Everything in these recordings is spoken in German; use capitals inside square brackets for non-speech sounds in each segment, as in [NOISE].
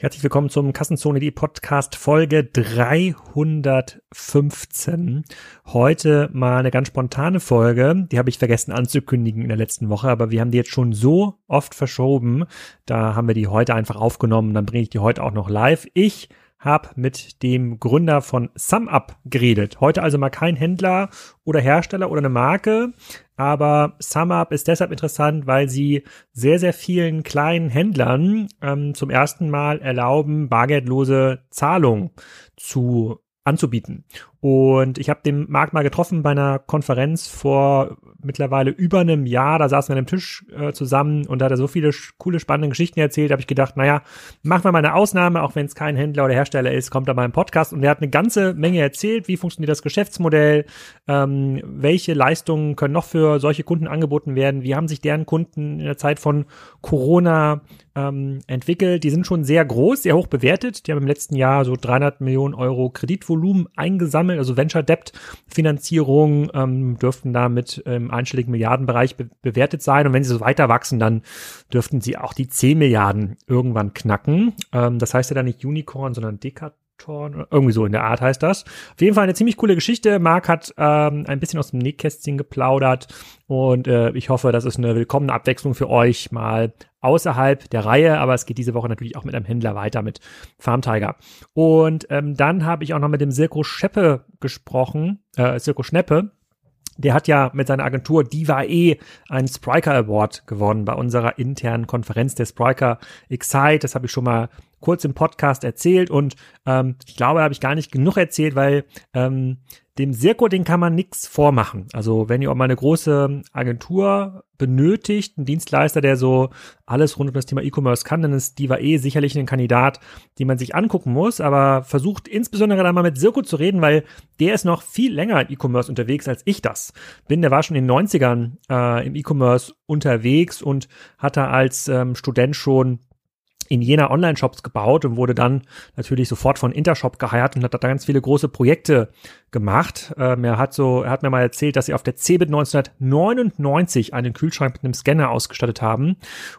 Herzlich willkommen zum Kassenzone.de Podcast Folge 315. Heute mal eine ganz spontane Folge. Die habe ich vergessen anzukündigen in der letzten Woche, aber wir haben die jetzt schon so oft verschoben. Da haben wir die heute einfach aufgenommen. Dann bringe ich die heute auch noch live. Ich habe mit dem Gründer von SumUp geredet. Heute also mal kein Händler oder Hersteller oder eine Marke, aber SumUp ist deshalb interessant, weil sie sehr, sehr vielen kleinen Händlern ähm, zum ersten Mal erlauben, bargeldlose Zahlung zu anzubieten. Und ich habe den Marc mal getroffen bei einer Konferenz vor mittlerweile über einem Jahr. Da saßen wir an einem Tisch äh, zusammen und da hat er so viele coole, spannende Geschichten erzählt. habe ich gedacht, naja, machen wir mal eine Ausnahme, auch wenn es kein Händler oder Hersteller ist, kommt er mal im Podcast. Und er hat eine ganze Menge erzählt, wie funktioniert das Geschäftsmodell, ähm, welche Leistungen können noch für solche Kunden angeboten werden, wie haben sich deren Kunden in der Zeit von Corona ähm, entwickelt. Die sind schon sehr groß, sehr hoch bewertet. Die haben im letzten Jahr so 300 Millionen Euro Kreditvolumen eingesammelt, also Venture Debt Finanzierung ähm, dürften da mit im einstelligen Milliardenbereich be bewertet sein. Und wenn sie so weiter wachsen, dann dürften sie auch die 10 Milliarden irgendwann knacken. Ähm, das heißt ja dann nicht Unicorn, sondern Dekat irgendwie so in der Art heißt das. Auf jeden Fall eine ziemlich coole Geschichte. Marc hat ähm, ein bisschen aus dem Nähkästchen geplaudert und äh, ich hoffe, das ist eine willkommene Abwechslung für euch mal außerhalb der Reihe, aber es geht diese Woche natürlich auch mit einem Händler weiter, mit Farm Tiger. Und ähm, dann habe ich auch noch mit dem Sirko Scheppe gesprochen, äh, Sirko Schneppe, der hat ja mit seiner Agentur Diva E einen Spriker Award gewonnen bei unserer internen Konferenz der Spriker Excite. Das habe ich schon mal kurz im Podcast erzählt und ähm, ich glaube, habe ich gar nicht genug erzählt, weil ähm, dem Sirko, den kann man nichts vormachen. Also wenn ihr auch mal eine große Agentur benötigt, einen Dienstleister, der so alles rund um das Thema E-Commerce kann, dann ist Diva E sicherlich ein Kandidat, den man sich angucken muss, aber versucht insbesondere dann mal mit Sirko zu reden, weil der ist noch viel länger im E-Commerce unterwegs als ich das bin. Der war schon in den 90ern äh, im E-Commerce unterwegs und hatte als ähm, Student schon in Jena Online-Shops gebaut und wurde dann natürlich sofort von Intershop geheiert und hat da ganz viele große Projekte gemacht. Ähm, er hat so, er hat mir mal erzählt, dass sie auf der CeBIT 1999 einen Kühlschrank mit einem Scanner ausgestattet haben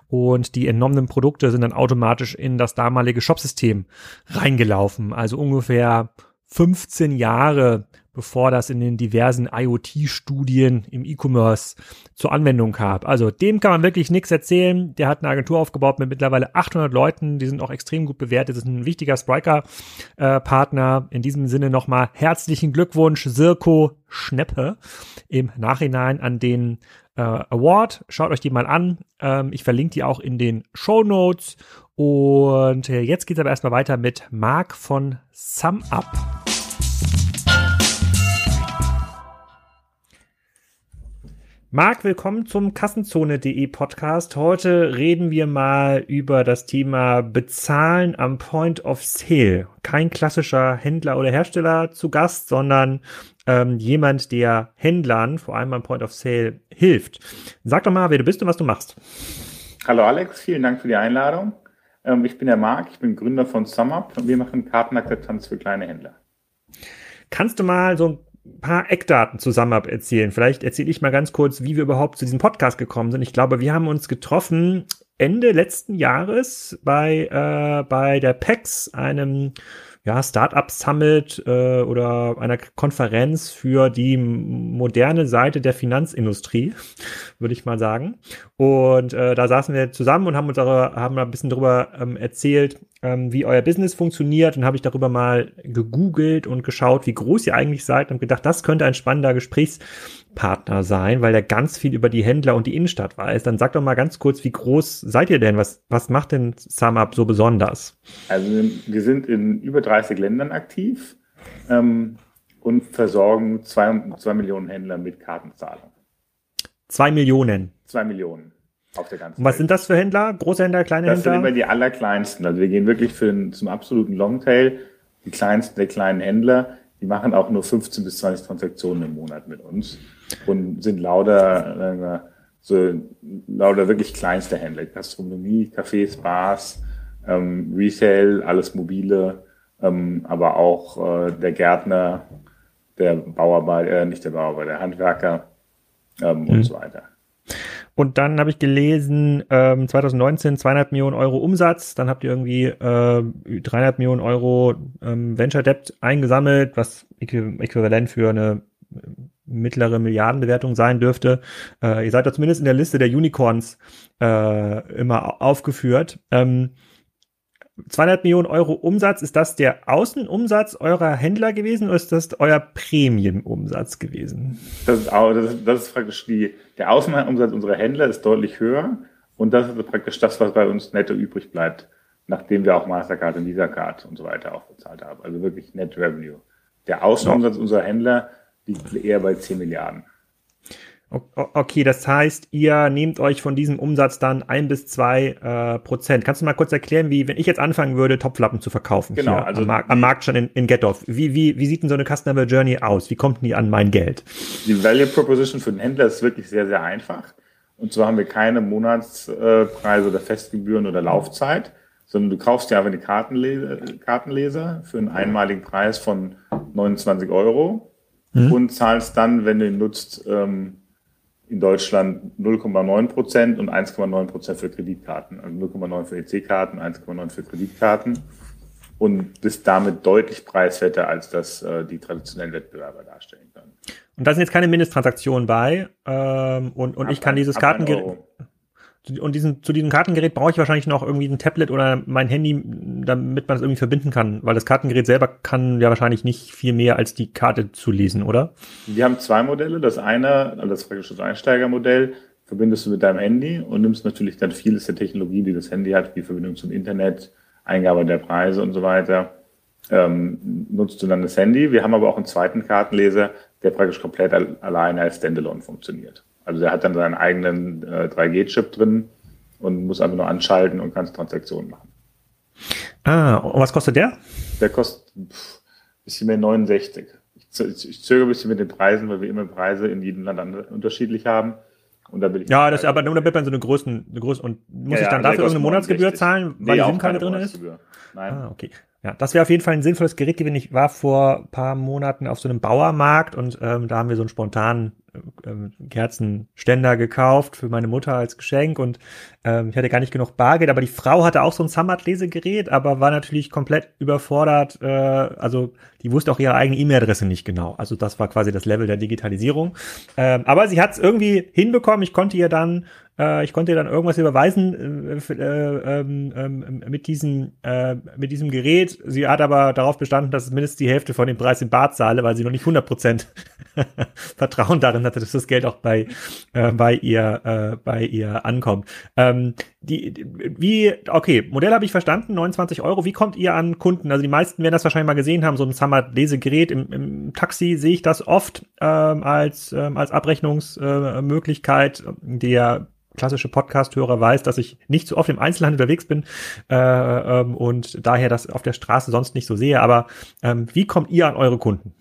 und die entnommenen Produkte sind dann automatisch in das damalige Shopsystem reingelaufen. Also ungefähr 15 Jahre bevor das in den diversen IoT-Studien im E-Commerce zur Anwendung kam. Also dem kann man wirklich nichts erzählen. Der hat eine Agentur aufgebaut mit mittlerweile 800 Leuten. Die sind auch extrem gut bewertet. Das ist ein wichtiger Spriker-Partner. Äh, in diesem Sinne nochmal herzlichen Glückwunsch, Sirko Schneppe, im Nachhinein an den äh, Award. Schaut euch die mal an. Ähm, ich verlinke die auch in den Show Notes. Und äh, jetzt geht's aber erstmal weiter mit Marc von SumUp. Marc, willkommen zum Kassenzone.de Podcast. Heute reden wir mal über das Thema Bezahlen am Point of Sale. Kein klassischer Händler oder Hersteller zu Gast, sondern ähm, jemand, der Händlern, vor allem am Point of Sale, hilft. Sag doch mal, wer du bist und was du machst. Hallo Alex, vielen Dank für die Einladung. Ähm, ich bin der Marc, ich bin Gründer von SumUp und wir machen Kartenakzeptanz für kleine Händler. Kannst du mal so ein paar Eckdaten zusammen erzählen. Vielleicht erzähle ich mal ganz kurz, wie wir überhaupt zu diesem Podcast gekommen sind. Ich glaube, wir haben uns getroffen Ende letzten Jahres bei, äh, bei der PEX, einem ja, Startup Summit äh, oder einer Konferenz für die moderne Seite der Finanzindustrie, [LAUGHS] würde ich mal sagen. Und äh, da saßen wir zusammen und haben uns darüber, haben ein bisschen darüber ähm, erzählt, ähm, wie euer Business funktioniert. Und habe ich darüber mal gegoogelt und geschaut, wie groß ihr eigentlich seid und gedacht, das könnte ein spannender Gesprächspartner sein, weil er ganz viel über die Händler und die Innenstadt weiß. Dann sag doch mal ganz kurz, wie groß seid ihr denn? Was, was macht denn SumUp so besonders? Also wir sind in über 30 Ländern aktiv ähm, und versorgen zwei, zwei Millionen Händler mit Kartenzahlung. Zwei Millionen? Zwei Millionen. Auf der ganzen Und was Welt. sind das für Händler? Große Händler, kleine das Händler? Das sind immer die allerkleinsten. Also wir gehen wirklich für den, zum absoluten Longtail. Die kleinsten der kleinen Händler, die machen auch nur 15 bis 20 Transaktionen im Monat mit uns und sind lauter, äh, so lauter wirklich kleinste Händler. Gastronomie, Cafés, Bars, ähm, Resale, alles mobile, ähm, aber auch äh, der Gärtner, der Bauarbeiter, äh, nicht der Bauarbeiter, der Handwerker ähm, mhm. und so weiter. Und dann habe ich gelesen, ähm, 2019 200 Millionen Euro Umsatz, dann habt ihr irgendwie äh, 300 Millionen Euro ähm, Venture Debt eingesammelt, was äquivalent für eine mittlere Milliardenbewertung sein dürfte. Äh, ihr seid da zumindest in der Liste der Unicorns äh, immer aufgeführt. Ähm, 200 Millionen Euro Umsatz, ist das der Außenumsatz eurer Händler gewesen oder ist das euer Prämienumsatz gewesen? Das ist, auch, das ist, das ist praktisch die, der Außenumsatz unserer Händler ist deutlich höher und das ist praktisch das, was bei uns netto übrig bleibt, nachdem wir auch Mastercard und Visa Card und so weiter auch bezahlt haben. Also wirklich Net Revenue. Der Außenumsatz unserer Händler liegt eher bei 10 Milliarden. Okay, das heißt, ihr nehmt euch von diesem Umsatz dann ein bis zwei äh, Prozent. Kannst du mal kurz erklären, wie, wenn ich jetzt anfangen würde, Topflappen zu verkaufen, genau, also am, Mar am Markt schon in, in Getoff, wie, wie, wie sieht denn so eine Customer Journey aus? Wie kommt die an mein Geld? Die Value Proposition für den Händler ist wirklich sehr, sehr einfach. Und zwar haben wir keine Monatspreise oder Festgebühren oder Laufzeit, sondern du kaufst dir einfach eine Kartenleser, Kartenleser für einen einmaligen Preis von 29 Euro mhm. und zahlst dann, wenn du ihn nutzt, ähm, in Deutschland 0,9 Prozent und 1,9 Prozent für Kreditkarten. Also 0,9 für EC-Karten, 1,9 für Kreditkarten und bist damit deutlich preiswerter, als das äh, die traditionellen Wettbewerber darstellen können. Und da sind jetzt keine Mindesttransaktionen bei ähm, und, und ab ich kann dieses Kartengerät und diesen, zu diesem Kartengerät brauche ich wahrscheinlich noch irgendwie ein Tablet oder mein Handy, damit man es irgendwie verbinden kann, weil das Kartengerät selber kann ja wahrscheinlich nicht viel mehr als die Karte zu lesen, oder? Wir haben zwei Modelle. Das eine, also das praktische Einsteigermodell, verbindest du mit deinem Handy und nimmst natürlich dann vieles der Technologie, die das Handy hat, wie Verbindung zum Internet, Eingabe der Preise und so weiter, ähm, nutzt du dann das Handy. Wir haben aber auch einen zweiten Kartenleser, der praktisch komplett alleine als Standalone funktioniert. Also der hat dann seinen eigenen äh, 3G-Chip drin und muss einfach nur anschalten und kann Transaktionen machen. Ah, und was kostet der? Der kostet ein bisschen mehr 69. Ich, ich zögere ein bisschen mit den Preisen, weil wir immer Preise in jedem Land unterschiedlich haben. Und da will ich ja, das aber nur damit man so eine Größen, eine Größe und muss ja, ich dann ja, dafür irgendeine Monatsgebühr zahlen, weil nee, die SIM-Karte drin ist? Nein. Ah, okay. Ja, das wäre auf jeden Fall ein sinnvolles Gerät gewesen. Ich war vor paar Monaten auf so einem Bauermarkt und ähm, da haben wir so einen spontanen Kerzenständer gekauft für meine Mutter als Geschenk und ähm, ich hatte gar nicht genug Bargeld, aber die Frau hatte auch so ein Samad-Lesegerät, aber war natürlich komplett überfordert. Äh, also die wusste auch ihre eigene E-Mail-Adresse nicht genau. Also das war quasi das Level der Digitalisierung. Ähm, aber sie hat es irgendwie hinbekommen. Ich konnte ihr dann ich konnte dann irgendwas überweisen äh, äh, ähm, ähm, mit, diesem, äh, mit diesem Gerät. Sie hat aber darauf bestanden, dass es mindestens die Hälfte von dem Preis im Bad zahle, weil sie noch nicht 100 Prozent [LAUGHS] Vertrauen darin hatte, dass das Geld auch bei, äh, bei, ihr, äh, bei ihr ankommt. Ähm, die, wie, okay, Modell habe ich verstanden, 29 Euro. Wie kommt ihr an Kunden? Also die meisten werden das wahrscheinlich mal gesehen haben, so ein Summer-Lesegerät im, im Taxi sehe ich das oft ähm, als, ähm, als Abrechnungsmöglichkeit. Äh, der klassische Podcast-Hörer weiß, dass ich nicht so oft im Einzelhandel unterwegs bin äh, ähm, und daher das auf der Straße sonst nicht so sehe. Aber ähm, wie kommt ihr an eure Kunden?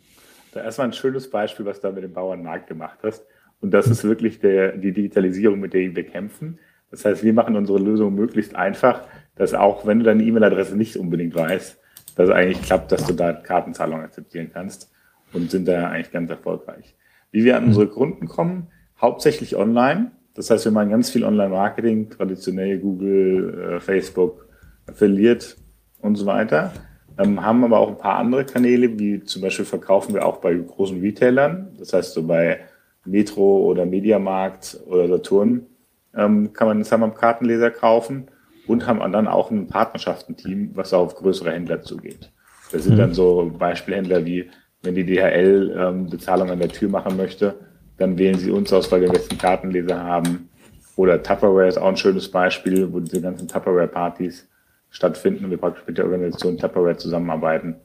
Da erstmal ein schönes Beispiel, was du mit dem Bauernmarkt gemacht hast. Und das ist wirklich der, die Digitalisierung, mit der wir kämpfen. Das heißt, wir machen unsere Lösung möglichst einfach, dass auch wenn du deine E-Mail-Adresse nicht unbedingt weißt, dass es eigentlich klappt, dass du da Kartenzahlungen akzeptieren kannst und sind da eigentlich ganz erfolgreich. Wie wir an unsere Kunden kommen, hauptsächlich online. Das heißt, wir machen ganz viel Online-Marketing, traditionell Google, äh, Facebook, Affiliate und so weiter. Ähm, haben aber auch ein paar andere Kanäle, wie zum Beispiel verkaufen wir auch bei großen Retailern. Das heißt, so bei Metro oder Mediamarkt oder Saturn ähm, kann man einen Summum-Kartenleser kaufen und haben dann auch ein Partnerschaftenteam, was auf größere Händler zugeht. Das sind mhm. dann so Beispielhändler wie, wenn die DHL ähm, Bezahlung an der Tür machen möchte, dann wählen sie uns aus, weil wir besten Kartenleser haben. Oder Tupperware ist auch ein schönes Beispiel, wo diese ganzen Tupperware-Partys stattfinden und wir praktisch mit der Organisation Tupperware zusammenarbeiten,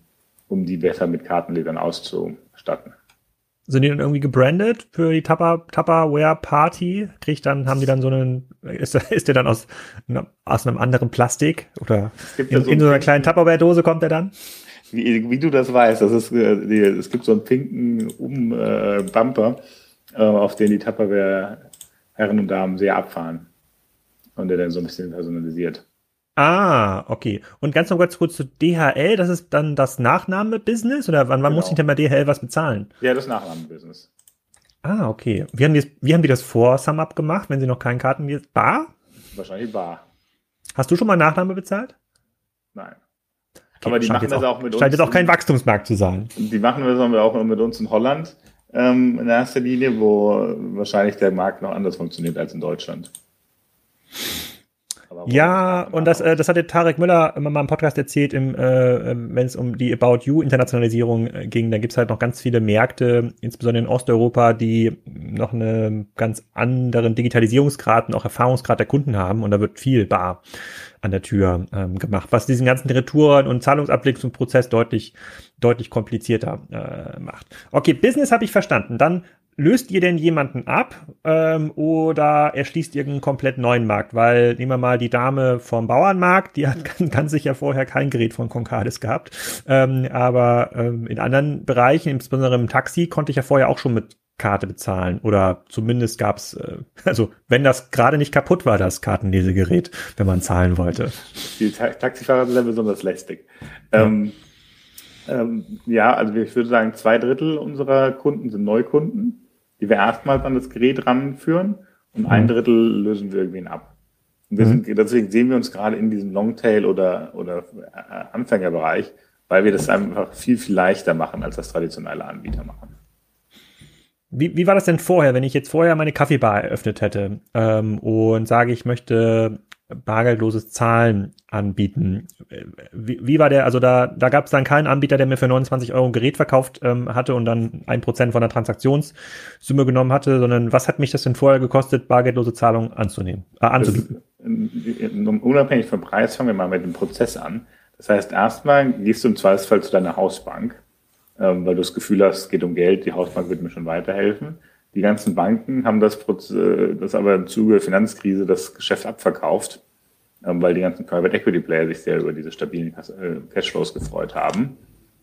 um die besser mit Kartenlesern auszustatten. Sind die dann irgendwie gebrandet für die Tupper, Tupperware Party? Kriegt dann, haben die dann so einen, ist, ist der dann aus, aus einem anderen Plastik? Oder in, so, in so einer kleinen Tupperware-Dose kommt der dann? Wie, wie du das weißt, das ist, äh, es gibt so einen pinken Um-Bumper, äh, auf den die Tupperware Herren und Damen sehr abfahren. Und der dann so ein bisschen personalisiert. Ah, okay. Und ganz noch ganz kurz zu DHL, das ist dann das Nachnahme-Business? Oder wann, wann genau. muss ich denn bei DHL was bezahlen? Ja, das Nachnahme-Business. Ah, okay. Wie haben die, wie haben die das vor SumUp gemacht, wenn sie noch keinen Karten Bar? Wahrscheinlich Bar. Hast du schon mal Nachname bezahlt? Nein. Okay, Aber die machen das auch, auch mit uns. Scheint jetzt auch kein Wachstumsmarkt zu sein. Die machen das auch mit uns in Holland ähm, in erster Linie, wo wahrscheinlich der Markt noch anders funktioniert als in Deutschland. Ja, und das, äh, das hatte Tarek Müller immer mal im Podcast erzählt, im, äh, ähm, wenn es um die About You Internationalisierung äh, ging. Da gibt's halt noch ganz viele Märkte, insbesondere in Osteuropa, die noch einen ganz anderen Digitalisierungsgrad und auch Erfahrungsgrad der Kunden haben. Und da wird viel bar an der Tür ähm, gemacht, was diesen ganzen Retouren- und Zahlungsabwicklungsprozess deutlich, deutlich komplizierter äh, macht. Okay, Business habe ich verstanden. Dann löst ihr denn jemanden ab ähm, oder erschließt ihr einen komplett neuen Markt? Weil nehmen wir mal die Dame vom Bauernmarkt, die hat ganz, [LAUGHS] ganz sicher vorher kein Gerät von Concardis gehabt. Ähm, aber ähm, in anderen Bereichen, insbesondere im Taxi, konnte ich ja vorher auch schon mit Karte bezahlen. Oder zumindest gab's, äh, also wenn das gerade nicht kaputt war, das Kartenlesegerät, wenn man zahlen wollte. Die Ta Taxifahrer sind ja besonders lästig. Ja. Ähm, ähm, ja, also ich würde sagen, zwei Drittel unserer Kunden sind Neukunden die wir erstmals an das Gerät ranführen und ein mhm. Drittel lösen wir irgendwen ab. Und mhm. sind, deswegen sehen wir uns gerade in diesem Longtail oder, oder äh, Anfängerbereich, weil wir das einfach viel, viel leichter machen, als das traditionelle Anbieter machen. Wie, wie war das denn vorher, wenn ich jetzt vorher meine Kaffeebar eröffnet hätte ähm, und sage, ich möchte bargeldloses Zahlen anbieten. Wie, wie war der, also da, da gab es dann keinen Anbieter, der mir für 29 Euro ein Gerät verkauft ähm, hatte und dann ein Prozent von der Transaktionssumme genommen hatte, sondern was hat mich das denn vorher gekostet, bargeldlose Zahlungen anzunehmen, äh, anzubieten? unabhängig vom Preis fangen wir mal mit dem Prozess an. Das heißt, erstmal gehst du im Zweifelsfall zu deiner Hausbank, ähm, weil du das Gefühl hast, es geht um Geld, die Hausbank wird mir schon weiterhelfen. Die ganzen Banken haben das, äh, das aber im Zuge der Finanzkrise das Geschäft abverkauft, ähm, weil die ganzen Private Equity Player sich sehr über diese stabilen äh, Cashflows gefreut haben.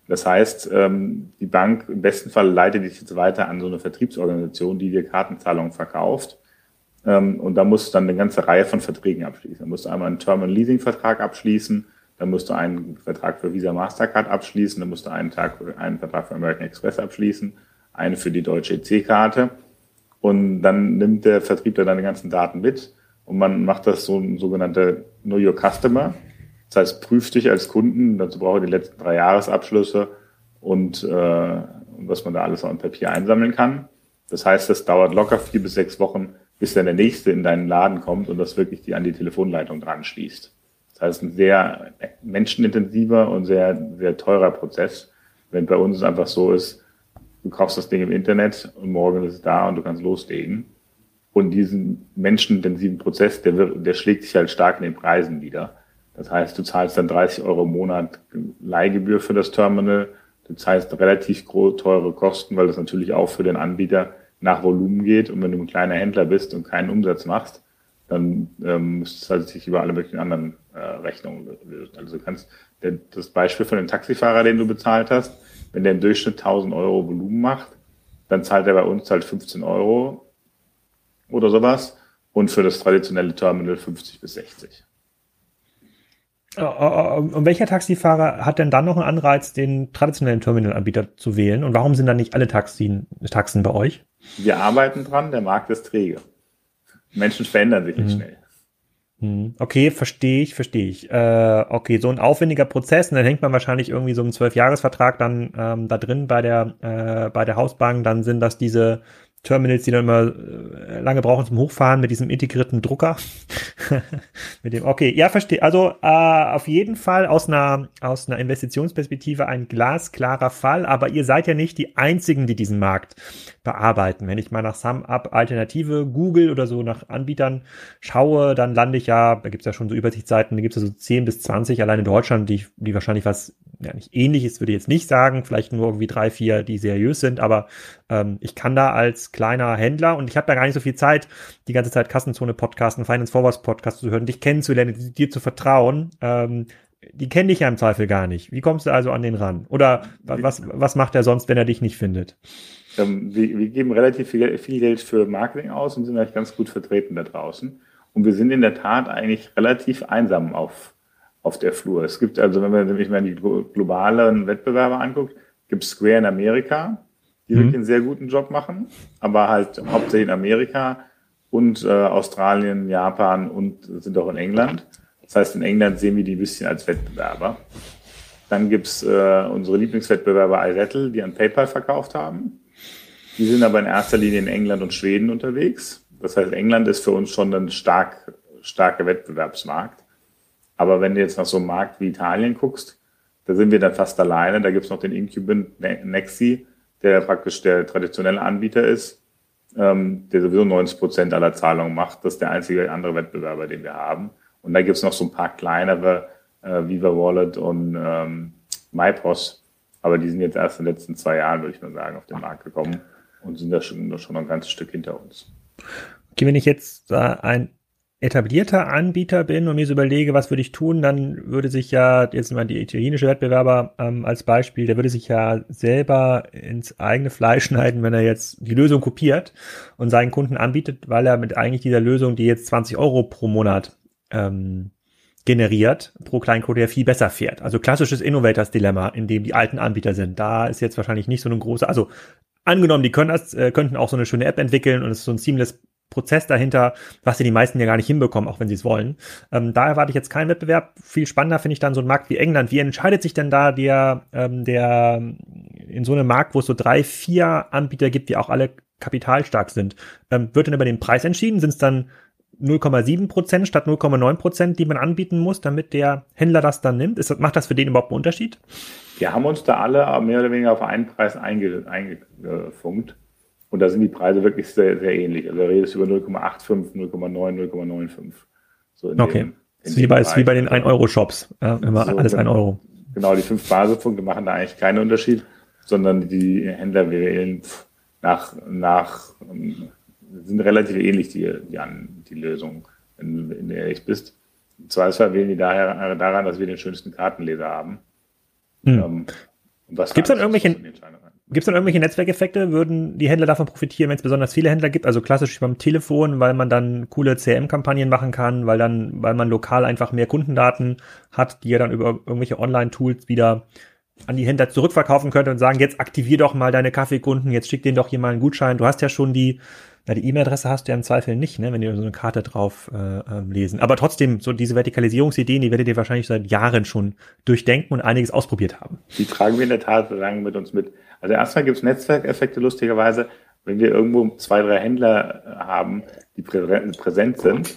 Das heißt, ähm, die Bank im besten Fall leitet dich jetzt weiter an so eine Vertriebsorganisation, die dir Kartenzahlungen verkauft. Ähm, und da musst du dann eine ganze Reihe von Verträgen abschließen. Da musst du einmal einen Terminal Leasing Vertrag abschließen, dann musst du einen Vertrag für Visa Mastercard abschließen, dann musst du einen, Tag, einen Vertrag für American Express abschließen eine für die deutsche EC-Karte. Und dann nimmt der Vertriebler deine ganzen Daten mit und man macht das so ein sogenannter Know Your Customer. Das heißt, prüft dich als Kunden, dazu brauche ich die letzten drei Jahresabschlüsse und äh, was man da alles an Papier einsammeln kann. Das heißt, das dauert locker vier bis sechs Wochen, bis dann der nächste in deinen Laden kommt und das wirklich die an die Telefonleitung dran schließt. Das heißt, ein sehr menschenintensiver und sehr, sehr teurer Prozess. Wenn bei uns es einfach so ist, du kaufst das Ding im Internet und morgen ist es da und du kannst loslegen. Und diesen menschenintensiven Prozess, der, wird, der schlägt sich halt stark in den Preisen wieder. Das heißt, du zahlst dann 30 Euro im Monat Leihgebühr für das Terminal. Du zahlst relativ teure Kosten, weil das natürlich auch für den Anbieter nach Volumen geht. Und wenn du ein kleiner Händler bist und keinen Umsatz machst, dann ähm, müsstest du halt sich über alle möglichen anderen äh, Rechnungen lösen. Also du kannst der, das Beispiel von dem Taxifahrer, den du bezahlt hast, wenn der im Durchschnitt 1000 Euro Volumen macht, dann zahlt er bei uns halt 15 Euro oder sowas und für das traditionelle Terminal 50 bis 60. Und welcher Taxifahrer hat denn dann noch einen Anreiz, den traditionellen Terminalanbieter zu wählen? Und warum sind dann nicht alle Taxien, Taxen bei euch? Wir arbeiten dran, der Markt ist träge. Menschen verändern sich nicht mhm. schnell. Hm, okay, verstehe ich, verstehe ich. Äh, okay, so ein aufwendiger Prozess, und dann hängt man wahrscheinlich irgendwie so einen Zwölfjahresvertrag dann ähm, da drin bei der äh, bei der Hausbank. Dann sind das diese Terminals, die dann immer äh, lange brauchen zum Hochfahren mit diesem integrierten Drucker. [LAUGHS] mit dem, okay, ja, verstehe. Also äh, auf jeden Fall aus einer, aus einer Investitionsperspektive ein glasklarer Fall, aber ihr seid ja nicht die einzigen, die diesen Markt bearbeiten. Wenn ich mal nach SumUp Alternative Google oder so nach Anbietern schaue, dann lande ich ja, da gibt's ja schon so Übersichtsseiten, da gibt's ja so 10 bis 20 allein in Deutschland, die, die wahrscheinlich was ja nicht ähnliches, würde ich jetzt nicht sagen, vielleicht nur irgendwie drei, vier, die seriös sind, aber ähm, ich kann da als kleiner Händler und ich habe da gar nicht so viel Zeit, die ganze Zeit Kassenzone Podcasten, Finance Forwards Podcast zu hören, dich kennenzulernen, dir zu vertrauen. Ähm, die kennen dich ja im Zweifel gar nicht. Wie kommst du also an den ran? Oder was, was macht er sonst, wenn er dich nicht findet? Ähm, wir, wir, geben relativ viel, viel Geld für Marketing aus und sind eigentlich ganz gut vertreten da draußen. Und wir sind in der Tat eigentlich relativ einsam auf auf der Flur. Es gibt also, wenn man sich mal die globalen Wettbewerber anguckt, gibt es Square in Amerika. Die mhm. wirklich einen sehr guten Job machen, aber halt hauptsächlich in Amerika und äh, Australien, Japan und sind auch in England. Das heißt, in England sehen wir die ein bisschen als Wettbewerber. Dann gibt's äh, unsere Lieblingswettbewerber iRettle, die an PayPal verkauft haben. Die sind aber in erster Linie in England und Schweden unterwegs. Das heißt, England ist für uns schon ein stark, starker Wettbewerbsmarkt. Aber wenn du jetzt nach so einem Markt wie Italien guckst, da sind wir dann fast alleine. Da gibt's noch den Incubant Nexi, der praktisch der traditionelle Anbieter ist, ähm, der sowieso 90 Prozent aller Zahlungen macht. Das ist der einzige andere Wettbewerber, den wir haben. Und da gibt's noch so ein paar kleinere, äh, Viva Wallet und ähm, MyPOS. Aber die sind jetzt erst in den letzten zwei Jahren, würde ich mal sagen, auf den Markt gekommen und sind da schon, schon ein ganzes Stück hinter uns. Okay, wenn ich jetzt äh, ein etablierter Anbieter bin und mir so überlege, was würde ich tun, dann würde sich ja, jetzt mal die italienische Wettbewerber ähm, als Beispiel, der würde sich ja selber ins eigene Fleisch [LAUGHS] schneiden, wenn er jetzt die Lösung kopiert und seinen Kunden anbietet, weil er mit eigentlich dieser Lösung, die jetzt 20 Euro pro Monat ähm, generiert, pro Kleincode ja viel besser fährt. Also klassisches Innovators-Dilemma, in dem die alten Anbieter sind. Da ist jetzt wahrscheinlich nicht so eine große, also angenommen, die können das, äh, könnten auch so eine schöne App entwickeln und es ist so ein seamless Prozess dahinter, was ja die meisten ja gar nicht hinbekommen, auch wenn sie es wollen. Ähm, da erwarte ich jetzt keinen Wettbewerb. Viel spannender finde ich dann so ein Markt wie England. Wie entscheidet sich denn da der, ähm, der in so einem Markt, wo es so drei, vier Anbieter gibt, die auch alle kapitalstark sind, ähm, wird denn über den Preis entschieden? Sind es dann 0,7 Prozent statt 0,9 Prozent, die man anbieten muss, damit der Händler das dann nimmt? Ist, macht das für den überhaupt einen Unterschied? Wir haben uns da alle mehr oder weniger auf einen Preis eingefunkt. Und da sind die Preise wirklich sehr, sehr ähnlich. Also da redest du über 0,85, 0,9, 0,95. So okay. Dem, ist wie bei, wie bei den 1-Euro-Shops. Ja, immer so, alles 1 Euro. Genau, die fünf Basispunkte machen da eigentlich keinen Unterschied, sondern die Händler wählen nach, nach, sind relativ ähnlich, die, die, die Lösung, wenn, wenn du ehrlich bist. Im Zweifelsfall wählen die daher daran, dass wir den schönsten Kartenleser haben. Hm. Ähm, Gibt es dann irgendwelche, Gibt es dann irgendwelche Netzwerkeffekte? Würden die Händler davon profitieren, wenn es besonders viele Händler gibt? Also klassisch beim Telefon, weil man dann coole CM-Kampagnen machen kann, weil dann, weil man lokal einfach mehr Kundendaten hat, die er dann über irgendwelche Online-Tools wieder an die Händler zurückverkaufen könnte und sagen, jetzt aktivier doch mal deine Kaffeekunden, jetzt schick denen doch hier mal einen Gutschein. Du hast ja schon die, na, die E-Mail-Adresse hast du ja im Zweifel nicht, ne, wenn die so eine Karte drauf äh, äh, lesen. Aber trotzdem, so diese Vertikalisierungsideen, die werdet ihr wahrscheinlich seit Jahren schon durchdenken und einiges ausprobiert haben. Die tragen wir in der Tat lang mit uns mit. Also erstmal gibt es Netzwerkeffekte lustigerweise, wenn wir irgendwo zwei, drei Händler äh, haben, die präsent sind,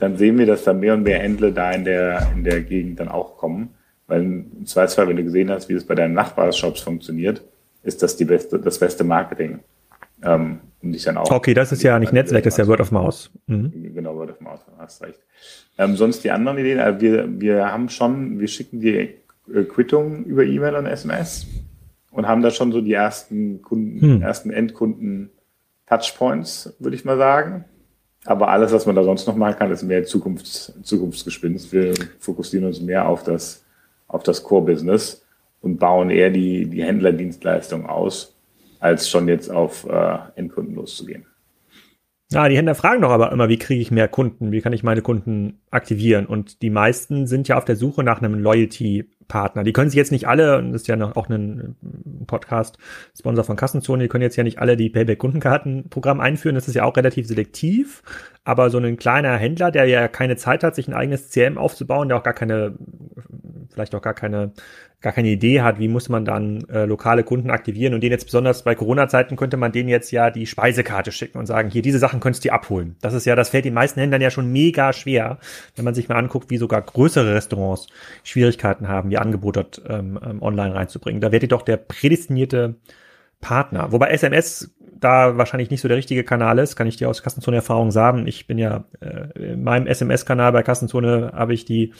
dann sehen wir, dass da mehr und mehr Händler da in der, in der Gegend dann auch kommen. Weil im Zweifelsfall, wenn du gesehen hast, wie es bei deinen Nachbarshops funktioniert, ist das die beste, das beste Marketing. Ähm, und dich dann auch. Okay, das ist ja nicht Netzwerk, das ist ja Word of Mouse. Mhm. Genau, Word of Mouse, hast recht. Ähm, sonst die anderen Ideen, also wir, wir haben schon, wir schicken die äh, Quittung über E-Mail und SMS und haben da schon so die ersten Kunden, hm. ersten Endkunden Touchpoints, würde ich mal sagen. Aber alles, was man da sonst noch machen kann, ist mehr Zukunfts, Zukunftsgespinst. Wir fokussieren uns mehr auf das, auf das Core-Business und bauen eher die, die Händlerdienstleistung aus, als schon jetzt auf äh, Endkunden loszugehen. Ja, die Händler fragen doch aber immer, wie kriege ich mehr Kunden? Wie kann ich meine Kunden aktivieren? Und die meisten sind ja auf der Suche nach einem Loyalty-Partner. Die können sich jetzt nicht alle, und das ist ja noch auch ein Podcast-Sponsor von Kassenzone, die können jetzt ja nicht alle die Payback-Kundenkartenprogramm einführen. Das ist ja auch relativ selektiv. Aber so ein kleiner Händler, der ja keine Zeit hat, sich ein eigenes CM aufzubauen, der auch gar keine, vielleicht auch gar keine gar keine Idee hat, wie muss man dann äh, lokale Kunden aktivieren und denen jetzt besonders bei Corona-Zeiten könnte man denen jetzt ja die Speisekarte schicken und sagen, hier, diese Sachen könntest du abholen. Das ist ja, das fällt den meisten Händlern ja schon mega schwer, wenn man sich mal anguckt, wie sogar größere Restaurants Schwierigkeiten haben, ihr Angebot dort ähm, ähm online reinzubringen. Da ihr doch der prädestinierte Partner. Wobei SMS da wahrscheinlich nicht so der richtige Kanal ist, kann ich dir aus Kassenzone-Erfahrung sagen. Ich bin ja äh, in meinem SMS-Kanal bei Kassenzone habe ich die,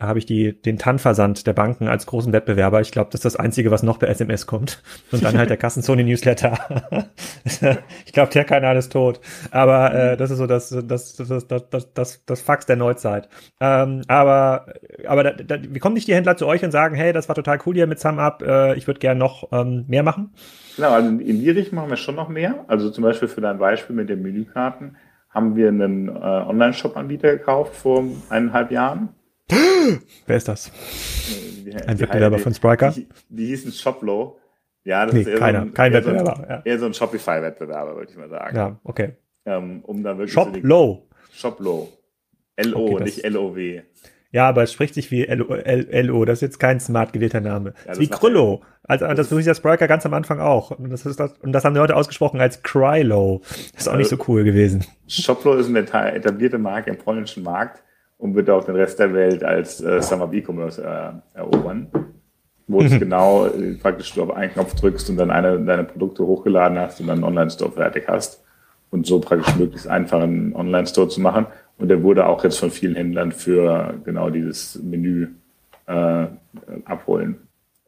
habe ich die den TAN-Versand der Banken als großen Wettbewerber. Ich glaube, das ist das Einzige, was noch per SMS kommt. [LAUGHS] Und dann halt der Kassenzone-Newsletter. [LAUGHS] ich glaube, der Kanal ist tot. Aber äh, das ist so das, das, das, das, das, das, das Fax der Neuzeit. Ähm, aber aber da, da, wie kommen nicht die Händler zu euch und sagen, hey, das war total cool hier mit SumUp, äh, ich würde gerne noch ähm, mehr machen? Genau, also in die Richtung machen wir schon noch mehr. Also zum Beispiel für dein Beispiel mit den Menükarten haben wir einen äh, Online-Shop-Anbieter gekauft vor eineinhalb Jahren. [GASPS] Wer ist das? Die, Ein Wettbewerber von Spriker? Die, die hießen Shoplo. Ja, das nee, ist eher keiner, so ein, kein eher Wettbewerber. So ein, ja. Eher so ein Shopify-Wettbewerber, würde ich mal sagen. Ja, okay. Ähm, um da wirklich Shop so Low. Shop Low. L-O, okay, nicht L-O-W. Ja, aber es spricht sich wie L-O. Das ist jetzt kein smart gewählter Name. Ja, wie Krüllo. Also, das, versuche ich das Spriker ganz am Anfang auch. Und das, ist das, und das haben die Leute ausgesprochen als Krylo. Das ist auch nicht so cool gewesen. Shoplo ist eine etablierte Marke im polnischen Markt und wird auch den Rest der Welt als äh, Summer E-Commerce äh, erobern. Wo mhm. es genau äh, praktisch du auf einen Knopf drückst und dann eine deine Produkte hochgeladen hast und dann einen Online-Store fertig hast. Und so praktisch möglichst einfach einen Online-Store zu machen. Und der wurde auch jetzt von vielen Händlern für genau dieses Menü äh, abholen.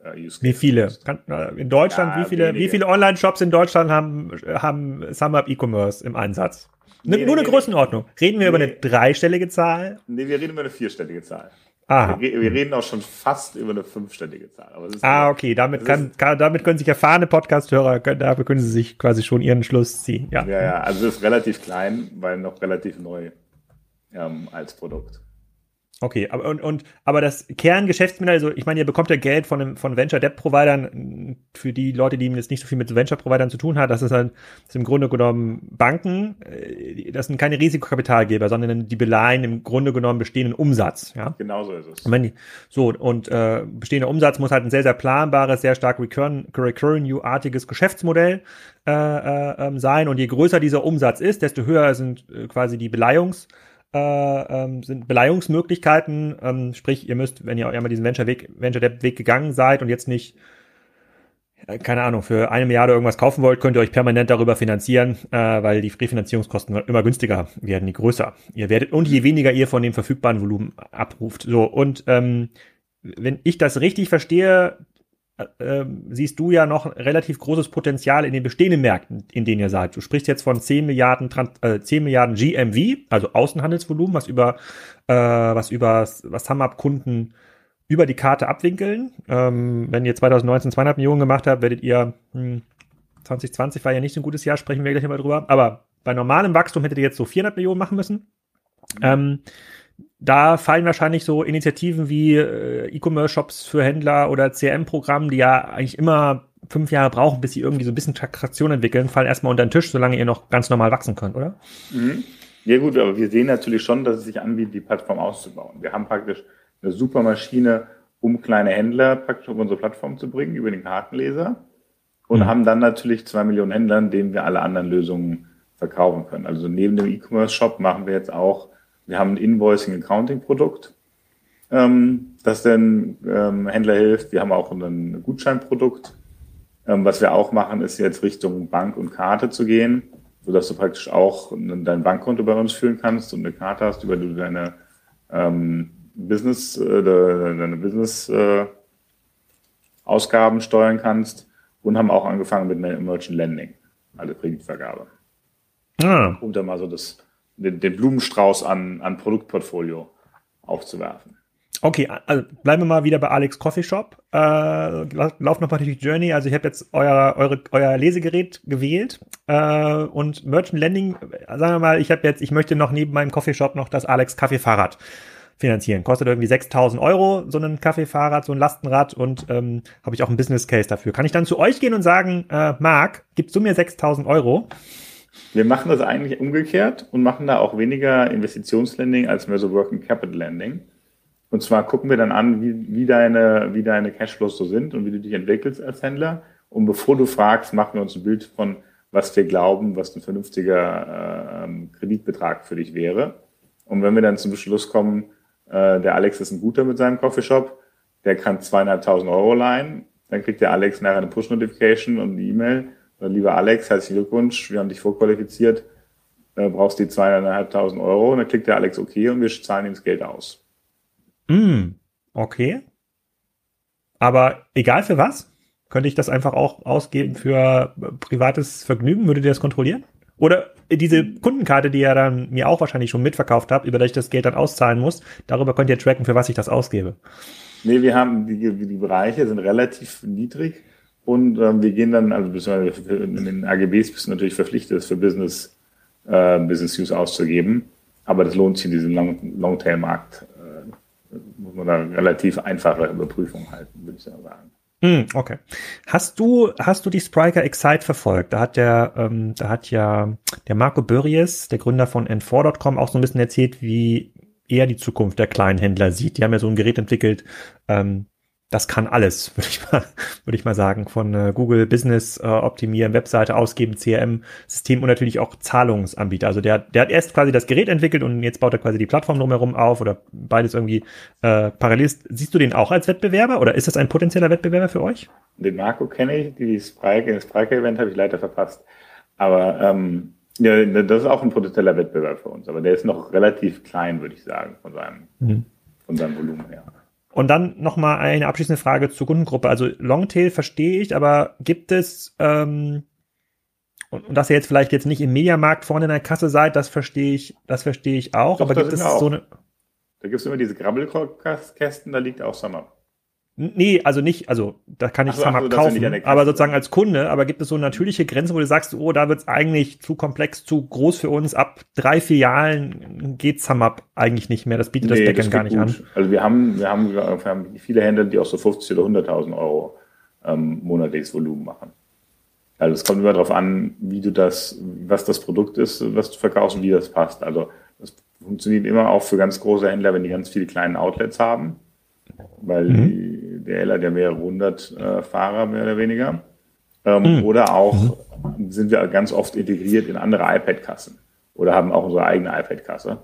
Äh, wie viele? Äh, in Deutschland, ja, wie viele, wie viele Online-Shops in Deutschland haben, haben SumUp E-Commerce im Einsatz? Nee, nur nee, eine nee, Größenordnung. Reden wir über eine dreistellige Zahl? Nee, wir reden über eine vierstellige Zahl. Aha. Wir, wir, reden auch schon fast über eine fünfstellige Zahl. ah, okay. Damit, kann, kann, damit können sich erfahrene Podcast-Hörer, dafür können sie sich quasi schon ihren Schluss ziehen. Ja, ja, ja also es ist relativ klein, weil noch relativ neu ähm, als Produkt. Okay, aber und, und aber das Kerngeschäftsmodell, also ich meine, ihr bekommt ja Geld von einem, von Venture Debt Providern für die Leute, die jetzt nicht so viel mit Venture Providern zu tun hat. Das ist halt das im Grunde genommen Banken. Äh, das sind keine Risikokapitalgeber, sondern die beleihen im Grunde genommen bestehenden Umsatz. Ja, genau so ist es. Und die, so und äh, bestehender Umsatz muss halt ein sehr sehr planbares, sehr stark recurring, recurring artiges Geschäftsmodell äh, äh, ähm, sein. Und je größer dieser Umsatz ist, desto höher sind äh, quasi die Beleihungs äh, ähm, sind Beleihungsmöglichkeiten. Ähm, sprich, ihr müsst, wenn ihr einmal diesen Venture-Weg, Venture-Debt-Weg gegangen seid und jetzt nicht äh, keine Ahnung, für eine Milliarde irgendwas kaufen wollt, könnt ihr euch permanent darüber finanzieren, äh, weil die Refinanzierungskosten immer günstiger werden, je größer ihr werdet und je weniger ihr von dem verfügbaren Volumen abruft. So, und ähm, wenn ich das richtig verstehe, äh, siehst du ja noch relativ großes Potenzial in den bestehenden Märkten, in denen ihr seid. Du sprichst jetzt von 10 Milliarden, äh, 10 Milliarden GMV, also Außenhandelsvolumen, was über, äh, was über, was haben ab Kunden über die Karte abwinkeln. Ähm, wenn ihr 2019 200 Millionen gemacht habt, werdet ihr, hm, 2020 war ja nicht so ein gutes Jahr, sprechen wir gleich mal drüber. Aber bei normalem Wachstum hättet ihr jetzt so 400 Millionen machen müssen. Ähm, da fallen wahrscheinlich so Initiativen wie äh, E-Commerce-Shops für Händler oder CRM-Programm, die ja eigentlich immer fünf Jahre brauchen, bis sie irgendwie so ein bisschen Traktion entwickeln, fallen erstmal unter den Tisch, solange ihr noch ganz normal wachsen könnt, oder? Mhm. Ja gut, aber wir sehen natürlich schon, dass es sich anbietet, die Plattform auszubauen. Wir haben praktisch eine super Maschine, um kleine Händler praktisch auf unsere Plattform zu bringen, über den Kartenleser. Und mhm. haben dann natürlich zwei Millionen Händlern, denen wir alle anderen Lösungen verkaufen können. Also neben dem E-Commerce-Shop machen wir jetzt auch wir haben ein Invoicing-Accounting-Produkt, ähm, das den ähm, Händler hilft. Wir haben auch ein Gutscheinprodukt. Ähm, was wir auch machen, ist jetzt Richtung Bank und Karte zu gehen, sodass du praktisch auch dein Bankkonto bei uns führen kannst und eine Karte hast, über die du deine ähm, Business, äh, deine Business äh, Ausgaben steuern kannst und haben auch angefangen mit einer Merchant Lending, also Kreditvergabe. Ah. Um da mal so das den, den Blumenstrauß an, an Produktportfolio aufzuwerfen. Okay, also bleiben wir mal wieder bei Alex Coffee Shop. Äh, lauf noch mal durch die Journey. Also ich habe jetzt euer, eure, euer Lesegerät gewählt äh, und Merchant Lending, sagen wir mal, ich habe jetzt, ich möchte noch neben meinem Coffee Shop noch das Alex Kaffeefahrrad finanzieren. Kostet irgendwie 6000 Euro so ein Kaffeefahrrad, so ein Lastenrad und ähm, habe ich auch ein Business Case dafür. Kann ich dann zu euch gehen und sagen, äh, Marc, gibst du mir 6000 Euro? Wir machen das eigentlich umgekehrt und machen da auch weniger Investitionslending als mehr so Working Capital Lending. Und zwar gucken wir dann an, wie, wie, deine, wie deine Cashflows so sind und wie du dich entwickelst als Händler. Und bevor du fragst, machen wir uns ein Bild von, was wir glauben, was ein vernünftiger äh, Kreditbetrag für dich wäre. Und wenn wir dann zum Schluss kommen, äh, der Alex ist ein guter mit seinem Coffeeshop, der kann zweieinhalbtausend Euro leihen, dann kriegt der Alex nachher eine Push-Notification und eine E-Mail, lieber Alex, herzlichen Glückwunsch, wir haben dich vorqualifiziert, äh, brauchst die zweieinhalbtausend Euro. Und dann klickt der Alex OK und wir zahlen ihm das Geld aus. Mm, okay. Aber egal für was? Könnte ich das einfach auch ausgeben für privates Vergnügen? Würdet ihr das kontrollieren? Oder diese Kundenkarte, die ihr dann mir auch wahrscheinlich schon mitverkauft habt, über die ich das Geld dann auszahlen muss, darüber könnt ihr tracken, für was ich das ausgebe. Nee, wir haben, die, die Bereiche sind relativ niedrig. Und ähm, wir gehen dann, also in den AGBs bist du natürlich verpflichtet, das für Business, äh, Business Use auszugeben. Aber das lohnt sich in diesem Long Longtail-Markt. Äh, muss man da relativ einfache Überprüfung halten, würde ich sagen. Mm, okay. Hast du, hast du die Spriker Excite verfolgt? Da hat der, ähm, da hat ja der Marco Börries, der Gründer von N4.com, auch so ein bisschen erzählt, wie er die Zukunft der kleinen Händler sieht. Die haben ja so ein Gerät entwickelt, ähm, das kann alles, [LAUGHS] würde ich mal, würde ich mal sagen, von äh, Google Business äh, optimieren, Webseite ausgeben, CRM-System und natürlich auch Zahlungsanbieter. Also der, der hat erst quasi das Gerät entwickelt und jetzt baut er quasi die Plattform drumherum auf oder beides irgendwie äh, parallel. Siehst du den auch als Wettbewerber oder ist das ein potenzieller Wettbewerber für euch? Den Marco kenne ich, die Sprike, das Sprike-Event habe ich leider verpasst. Aber ähm, ja, das ist auch ein potenzieller Wettbewerb für uns, aber der ist noch relativ klein, würde ich sagen, von seinem, mhm. von seinem Volumen her. Und dann nochmal eine abschließende Frage zur Kundengruppe. Also Longtail verstehe ich, aber gibt es, ähm, und, und dass ihr jetzt vielleicht jetzt nicht im Mediamarkt vorne in der Kasse seid, das verstehe ich, das verstehe ich auch. Doch, aber gibt es so eine. Da gibt es immer diese Grabbelkästen, da liegt auch Summer. Nee, also nicht, also da kann ich es mal kaufen, aber sozusagen als Kunde, aber gibt es so natürliche Grenzen, wo du sagst, oh, da wird es eigentlich zu komplex, zu groß für uns, ab drei Filialen geht SumUp eigentlich nicht mehr, das bietet nee, das Backend gar nicht gut. an. Also wir haben, wir haben, wir haben viele Händler, die auch so 50 oder 100.000 Euro ähm, monatliches Volumen machen. Also es kommt immer darauf an, wie du das, was das Produkt ist, was du verkaufst und wie das passt. Also das funktioniert immer auch für ganz große Händler, wenn die ganz viele kleine Outlets haben weil mhm. die DL hat ja mehrere hundert äh, Fahrer mehr oder weniger. Ähm, mhm. Oder auch mhm. sind wir ganz oft integriert in andere iPad-Kassen oder haben auch unsere eigene iPad-Kasse.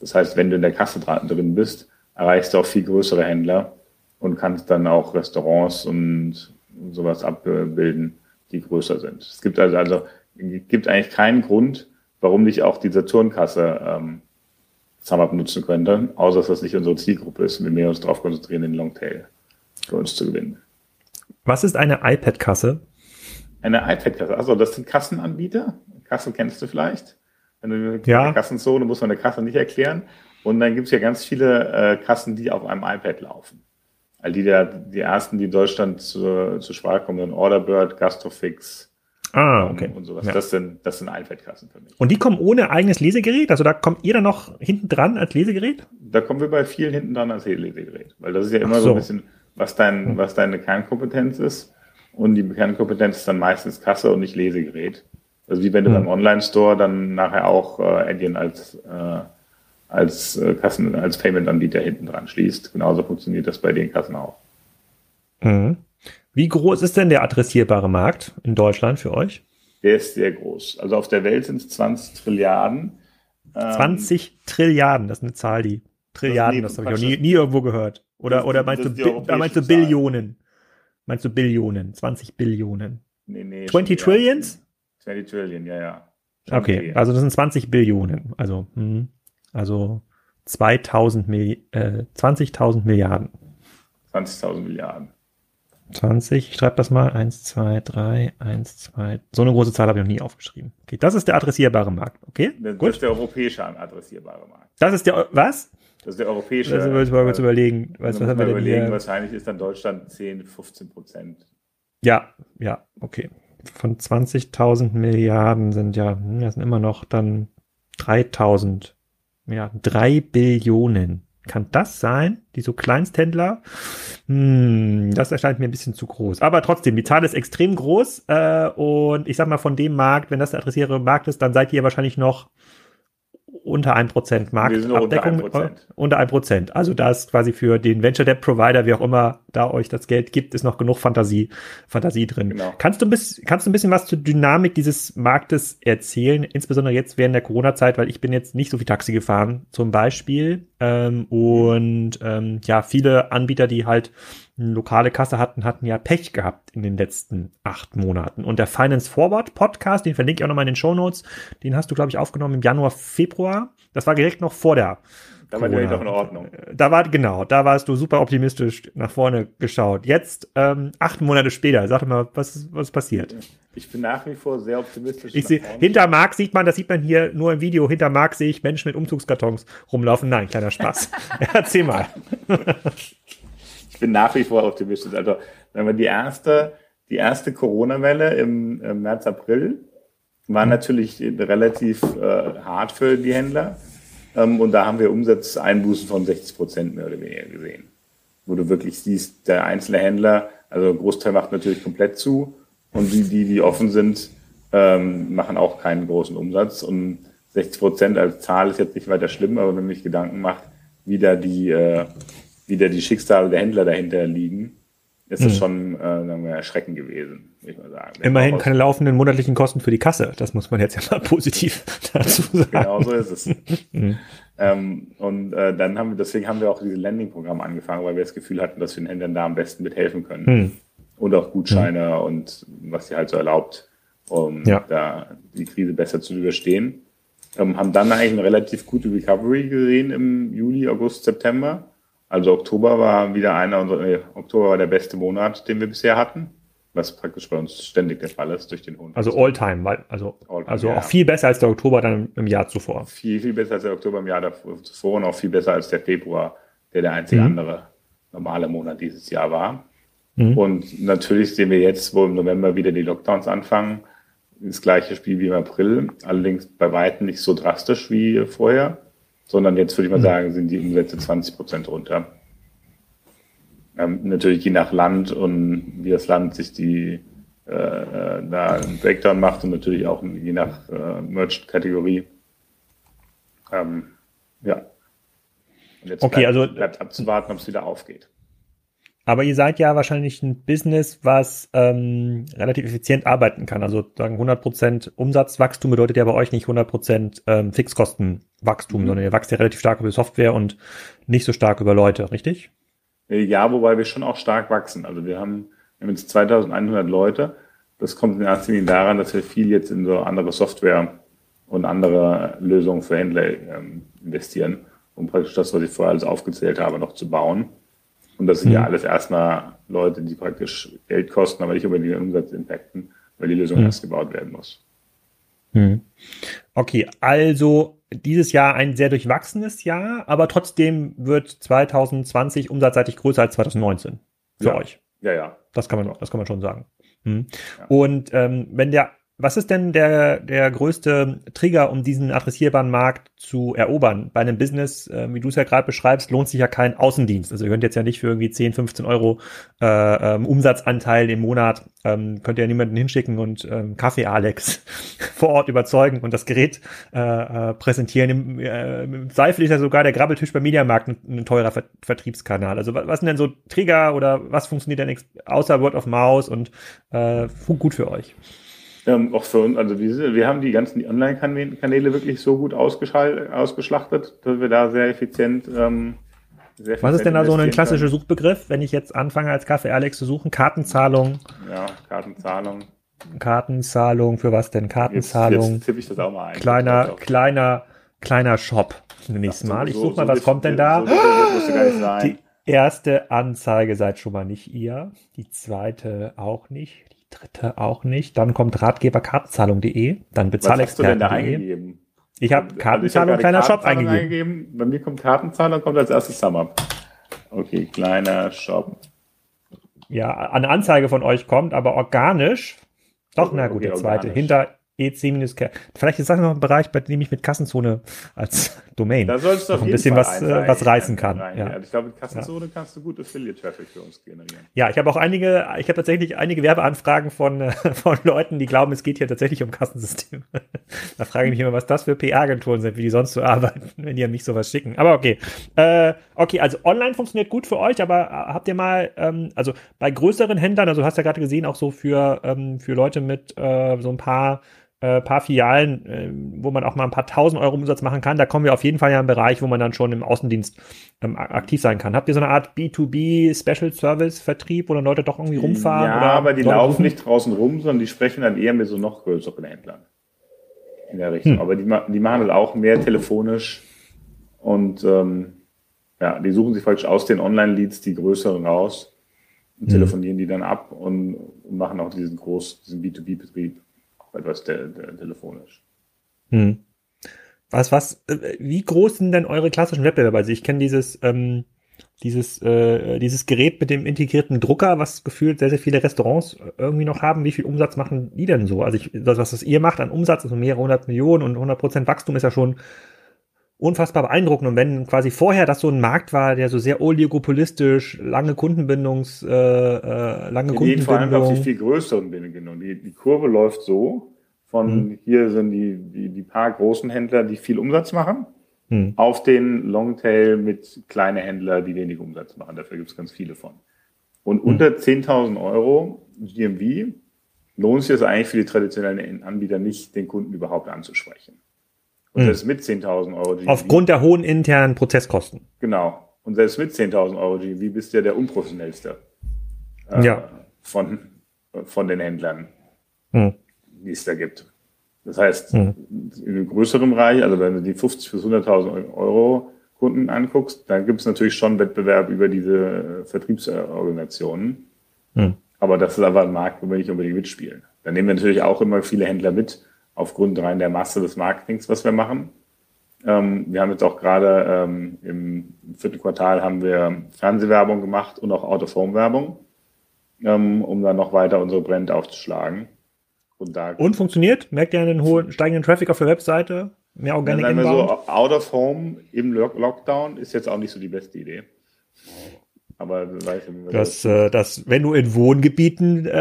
Das heißt, wenn du in der Kasse drin bist, erreichst du auch viel größere Händler und kannst dann auch Restaurants und sowas abbilden, die größer sind. Es gibt also, also gibt eigentlich keinen Grund, warum nicht auch die Saturnkasse ähm, SumUp nutzen könnte, außer dass das nicht unsere Zielgruppe ist und wir uns darauf konzentrieren, den Longtail für uns zu gewinnen. Was ist eine iPad-Kasse? Eine iPad-Kasse, also das sind Kassenanbieter. Kassen kennst du vielleicht. Wenn du ja. Kassenzone muss man eine Kasse nicht erklären. Und dann gibt es ja ganz viele äh, Kassen, die auf einem iPad laufen. All die, der, die ersten, die in Deutschland zu, zu Sprache kommen, sind Orderbird, Gastrofix, Ah, ähm, okay. Und sowas. Ja. Das sind, das sind Einfallkassen für mich. Und die kommen ohne eigenes Lesegerät? Also da kommt ihr dann noch hinten dran als Lesegerät? Da kommen wir bei vielen hinten dran als Lesegerät. Weil das ist ja immer so. so. ein bisschen, was dein, hm. was deine Kernkompetenz ist. Und die Kernkompetenz ist dann meistens Kasse und nicht Lesegerät. Also wie wenn du hm. beim Online-Store dann nachher auch äh, Adyen als, äh, als äh, Kassen, als Payment-Anbieter hinten dran schließt. Genauso funktioniert das bei den Kassen auch. Mhm. Wie groß ist denn der adressierbare Markt in Deutschland für euch? Der ist sehr groß. Also auf der Welt sind es 20 Trilliarden. 20 ähm, Trilliarden, das ist eine Zahl, die Trilliarden, das, das habe ich auch nie, nie, irgendwo gehört. Oder, oder meinst, du, Bi meinst du Billionen? Meinst du Billionen? 20 Billionen? Nee, nee. 20 Trillions? 20 Trillion, ja, ja. Schon okay, also das sind 20 Billionen. Also, hm, also 2000 äh, 20.000 Milliarden. 20.000 Milliarden. 20, ich schreibe das mal, 1, 2, 3, 1, 2, so eine große Zahl habe ich noch nie aufgeschrieben. Okay, das ist der adressierbare Markt, okay? Das Gut. ist der europäische adressierbare Markt. Das ist der, was? Das ist der europäische. Das müssen wir uns überlegen. Was, was haben wir denn überlegen, hier? wahrscheinlich ist dann Deutschland 10, 15 Prozent. Ja, ja, okay. Von 20.000 Milliarden sind ja, hm, das sind immer noch dann 3.000 Milliarden, 3 Billionen. Kann das sein? Die so Kleinsthändler? Hm, das erscheint mir ein bisschen zu groß. Aber trotzdem, die Zahl ist extrem groß. Äh, und ich sag mal, von dem Markt, wenn das der adressierbare Markt ist, dann seid ihr wahrscheinlich noch unter 1% Marktabdeckung. Unter 1%. unter 1%. Also da ist quasi für den Venture Debt Provider, wie auch immer da euch das Geld gibt, ist noch genug Fantasie, Fantasie drin. Genau. Kannst du ein bisschen, kannst du ein bisschen was zur Dynamik dieses Marktes erzählen? Insbesondere jetzt während der Corona-Zeit, weil ich bin jetzt nicht so viel Taxi gefahren, zum Beispiel. Ähm, und ähm, ja, viele Anbieter, die halt eine lokale Kasse hatten, hatten ja Pech gehabt in den letzten acht Monaten. Und der Finance Forward Podcast, den verlinke ich auch nochmal in den Show Notes, den hast du, glaube ich, aufgenommen im Januar, Februar. Das war direkt noch vor der. Da war direkt noch in Ordnung. Da war, genau, da warst du super optimistisch nach vorne geschaut. Jetzt, ähm, acht Monate später, sag mal, was, was passiert? Ich bin nach wie vor sehr optimistisch. Ich sehe, hinter Marc sieht man, das sieht man hier nur im Video, hinter Marc sehe ich Menschen mit Umzugskartons rumlaufen. Nein, kleiner Spaß. [LAUGHS] [LAUGHS] Erzähl mal. ich bin nach wie vor optimistisch. Also, wenn wir die erste, die erste Corona-Welle im, im, März, April war mhm. natürlich relativ äh, hart für die Händler. Ähm, und da haben wir Umsatzeinbußen von 60 Prozent mehr oder weniger gesehen. Wo du wirklich siehst, der einzelne Händler Also ein Großteil macht natürlich komplett zu und die, die, die offen sind, ähm, machen auch keinen großen Umsatz. Und 60 Prozent als Zahl ist jetzt nicht weiter schlimm, aber wenn man sich Gedanken macht, wie da die, äh, wie da die Schicksale der Händler dahinter liegen, ist das mhm. schon äh, sagen wir, erschreckend gewesen, muss ich mal sagen. Immerhin keine laufenden monatlichen Kosten für die Kasse. Das muss man jetzt ja mal [LAUGHS] positiv [LAUGHS] dazu sagen. Genau so ist es. mhm. ähm, und äh, dann haben wir, deswegen haben wir auch dieses Landing-Programm angefangen, weil wir das Gefühl hatten, dass wir den Händlern da am besten mithelfen können. Mhm. Und auch Gutscheine mhm. und was sie halt so erlaubt, um ja. da die Krise besser zu überstehen. Ähm, haben dann eigentlich eine relativ gute Recovery gesehen im Juli, August, September also Oktober war wieder einer unserer, nee, Oktober war der beste Monat, den wir bisher hatten, was praktisch bei uns ständig der Fall ist durch den Hund. Also All-Time, also, All also ja. auch viel besser als der Oktober dann im Jahr zuvor. Viel, viel besser als der Oktober im Jahr zuvor und auch viel besser als der Februar, der der einzige mhm. andere normale Monat dieses Jahr war. Mhm. Und natürlich sehen wir jetzt, wo im November wieder die Lockdowns anfangen, das gleiche Spiel wie im April, allerdings bei weitem nicht so drastisch wie vorher sondern jetzt würde ich mal mhm. sagen, sind die Umsätze 20 Prozent runter. Ähm, natürlich je nach Land und wie das Land sich die äh, äh da einen Breakdown macht und natürlich auch je nach äh, Merch-Kategorie. Ähm, ja. Und jetzt okay, bleibt, also bleibt abzuwarten, ob es wieder aufgeht. Aber ihr seid ja wahrscheinlich ein Business, was ähm, relativ effizient arbeiten kann. Also sagen 100% Umsatzwachstum bedeutet ja bei euch nicht 100% ähm, Fixkostenwachstum, mhm. sondern ihr wächst ja relativ stark über Software und nicht so stark über Leute, richtig? Ja, wobei wir schon auch stark wachsen. Also wir haben, wir haben jetzt 2100 Leute. Das kommt in erster Linie daran, dass wir viel jetzt in so andere Software und andere Lösungen für Händler ähm, investieren, um praktisch das, was ich vorher alles aufgezählt habe, noch zu bauen. Und das sind mhm. ja alles erstmal Leute, die praktisch Geld kosten, aber nicht über den Umsatz impacten, weil die Lösung mhm. erst gebaut werden muss. Mhm. Okay, also dieses Jahr ein sehr durchwachsenes Jahr, aber trotzdem wird 2020 umsatzseitig größer als 2019 für ja. euch. Ja, ja. Das kann man, das kann man schon sagen. Mhm. Ja. Und ähm, wenn der was ist denn der, der größte Trigger, um diesen adressierbaren Markt zu erobern? Bei einem Business, äh, wie du es ja gerade beschreibst, lohnt sich ja kein Außendienst. Also ihr könnt jetzt ja nicht für irgendwie 10, 15 Euro äh, ähm, Umsatzanteil im Monat, ähm, könnt ihr ja niemanden hinschicken und ähm, Kaffee Alex [LAUGHS] vor Ort überzeugen und das Gerät äh, äh, präsentieren. Im, äh, Im Zweifel ist ja sogar der Grabbeltisch beim Mediamarkt ein, ein teurer Ver Vertriebskanal. Also was, was sind denn so Trigger oder was funktioniert denn außer Word of Mouse und äh, gut für euch? Ähm, auch für uns, also wir, wir haben die ganzen Online-Kanäle wirklich so gut ausgeschlachtet, dass wir da sehr effizient. Ähm, sehr effizient Was ist denn da so ein klassischer können. Suchbegriff, wenn ich jetzt anfange als Kaffee Alex zu suchen? Kartenzahlung. Ja, Kartenzahlung. Kartenzahlung, für was denn? Kartenzahlung. Jetzt, jetzt tippe ich das auch mal ein. Kleiner, kleiner, kleiner Shop. Nächstes Mal. Ich suche mal, so was kommt denn da? So die erste Anzeige seid schon mal nicht ihr. Die zweite auch nicht dritte auch nicht. Dann kommt ratgeberkartenzahlung.de, dann bezahlexperten.de. Ich habe Kartenzahlung, also kleiner Shop eingegeben. eingegeben. Bei mir kommt Kartenzahlung, kommt als erstes Summer. Okay, kleiner Shop. Ja, eine Anzeige von euch kommt, aber organisch. Doch, na gut, okay, der zweite. Organisch. Hinter EC- Vielleicht ist das noch ein Bereich, bei dem ich mit Kassenzone als Domain da sollst du noch ein bisschen was, äh, was reißen kann. Rein, ja. ja. Ich glaube, mit Kassenzone ja. kannst du gut Affiliate-Traffic für uns generieren. Ja, ich habe auch einige, ich habe tatsächlich einige Werbeanfragen von, äh, [LAUGHS] von Leuten, die glauben, es geht hier tatsächlich um Kassensysteme. [LAUGHS] da frage ich mich immer, was das für PR-Agenturen sind, wie die sonst so arbeiten, wenn die mich sowas schicken. Aber okay. Äh, okay, also online funktioniert gut für euch, aber äh, habt ihr mal, ähm, also bei größeren Händlern, also hast du ja gerade gesehen, auch so für, ähm, für Leute mit äh, so ein paar äh, paar Filialen, äh, wo man auch mal ein paar tausend Euro Umsatz machen kann. Da kommen wir auf jeden Fall ja in einen Bereich, wo man dann schon im Außendienst ähm, aktiv sein kann. Habt ihr so eine Art B2B Special Service Vertrieb, wo dann Leute doch irgendwie rumfahren? Ja, aber die laufen rufen? nicht draußen rum, sondern die sprechen dann eher mit so noch größeren Händlern in der Richtung. Hm. Aber die, die machen das auch mehr telefonisch und ähm, ja, die suchen sich praktisch aus den Online-Leads die größeren raus und hm. telefonieren die dann ab und, und machen auch diesen groß, diesen B2B-Betrieb etwas te te telefonisch. Hm. Was, was, äh, wie groß sind denn eure klassischen Wettbewerber? Also ich kenne dieses, ähm, dieses, äh, dieses Gerät mit dem integrierten Drucker, was gefühlt sehr, sehr viele Restaurants irgendwie noch haben. Wie viel Umsatz machen die denn so? Also ich, das, was das ihr macht an Umsatz, also mehrere hundert Millionen und 100 Prozent Wachstum ist ja schon unfassbar beeindruckend. Und wenn quasi vorher das so ein Markt war, der so sehr oligopolistisch, lange Kundenbindungs, äh, äh, lange Die Kundenbindung. vor allem auf die viel größeren Bindungen. Die, die Kurve läuft so, von Hm. hier sind die, die, die paar großen Händler, die viel Umsatz machen, Hm. auf den Longtail mit kleine Händler, die wenig Umsatz machen. Dafür gibt es ganz viele von. Und unter 10.000 Euro GMV lohnt sich es eigentlich für die traditionellen Anbieter nicht, den Kunden überhaupt anzusprechen. Und Hm. selbst mit 10.000 Euro GMV. Aufgrund der hohen internen Prozesskosten. Genau. Und selbst mit 10.000 Euro GMV bist du ja der unprofessionellste äh, Ja. von, von den Händlern, Hm. die es da gibt. Das heißt, Hm. in einem größeren Bereich, also wenn du die 50 bis 100.000 Euro Kunden anguckst, dann gibt es natürlich schon Wettbewerb über diese äh, Vertriebsorganisationen. Hm. Aber das ist aber ein Markt, wo wir nicht unbedingt mitspielen. Da nehmen wir natürlich auch immer viele Händler mit, aufgrund rein der Masse des Marketings, was wir machen. Ähm, wir haben jetzt auch gerade ähm, im vierten Quartal haben wir Fernsehwerbung gemacht und auch Out-of-Home-Werbung, ähm, um dann noch weiter unsere Brand aufzuschlagen. Und da Und funktioniert? Merkt ihr einen hohen steigenden Traffic auf der Webseite? Mehr Organic Inbound? so, Out-of-Home im Lock- Lockdown ist jetzt auch nicht so die beste Idee. Aber wie wir dass, äh, dass wenn du in Wohngebieten äh,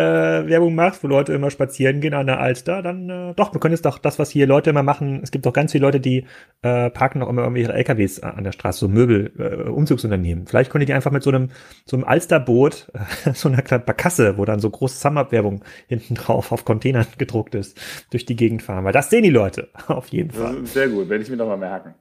Werbung machst, wo Leute immer spazieren gehen an der Alster, dann äh, doch, du könntest doch das, was hier Leute immer machen, es gibt doch ganz viele Leute, die äh, parken noch immer irgendwie ihre LKWs an der Straße, so Möbel, äh, Umzugsunternehmen. Vielleicht könnt ihr die einfach mit so einem so einem Alsterboot, äh, [LAUGHS] so einer kleinen Barkasse, wo dann so große Sum-Up-Werbung hinten drauf auf Containern gedruckt ist, durch die Gegend fahren. Weil das sehen die Leute, [LAUGHS] auf jeden Fall. sehr gut, werde ich mir doch mal merken.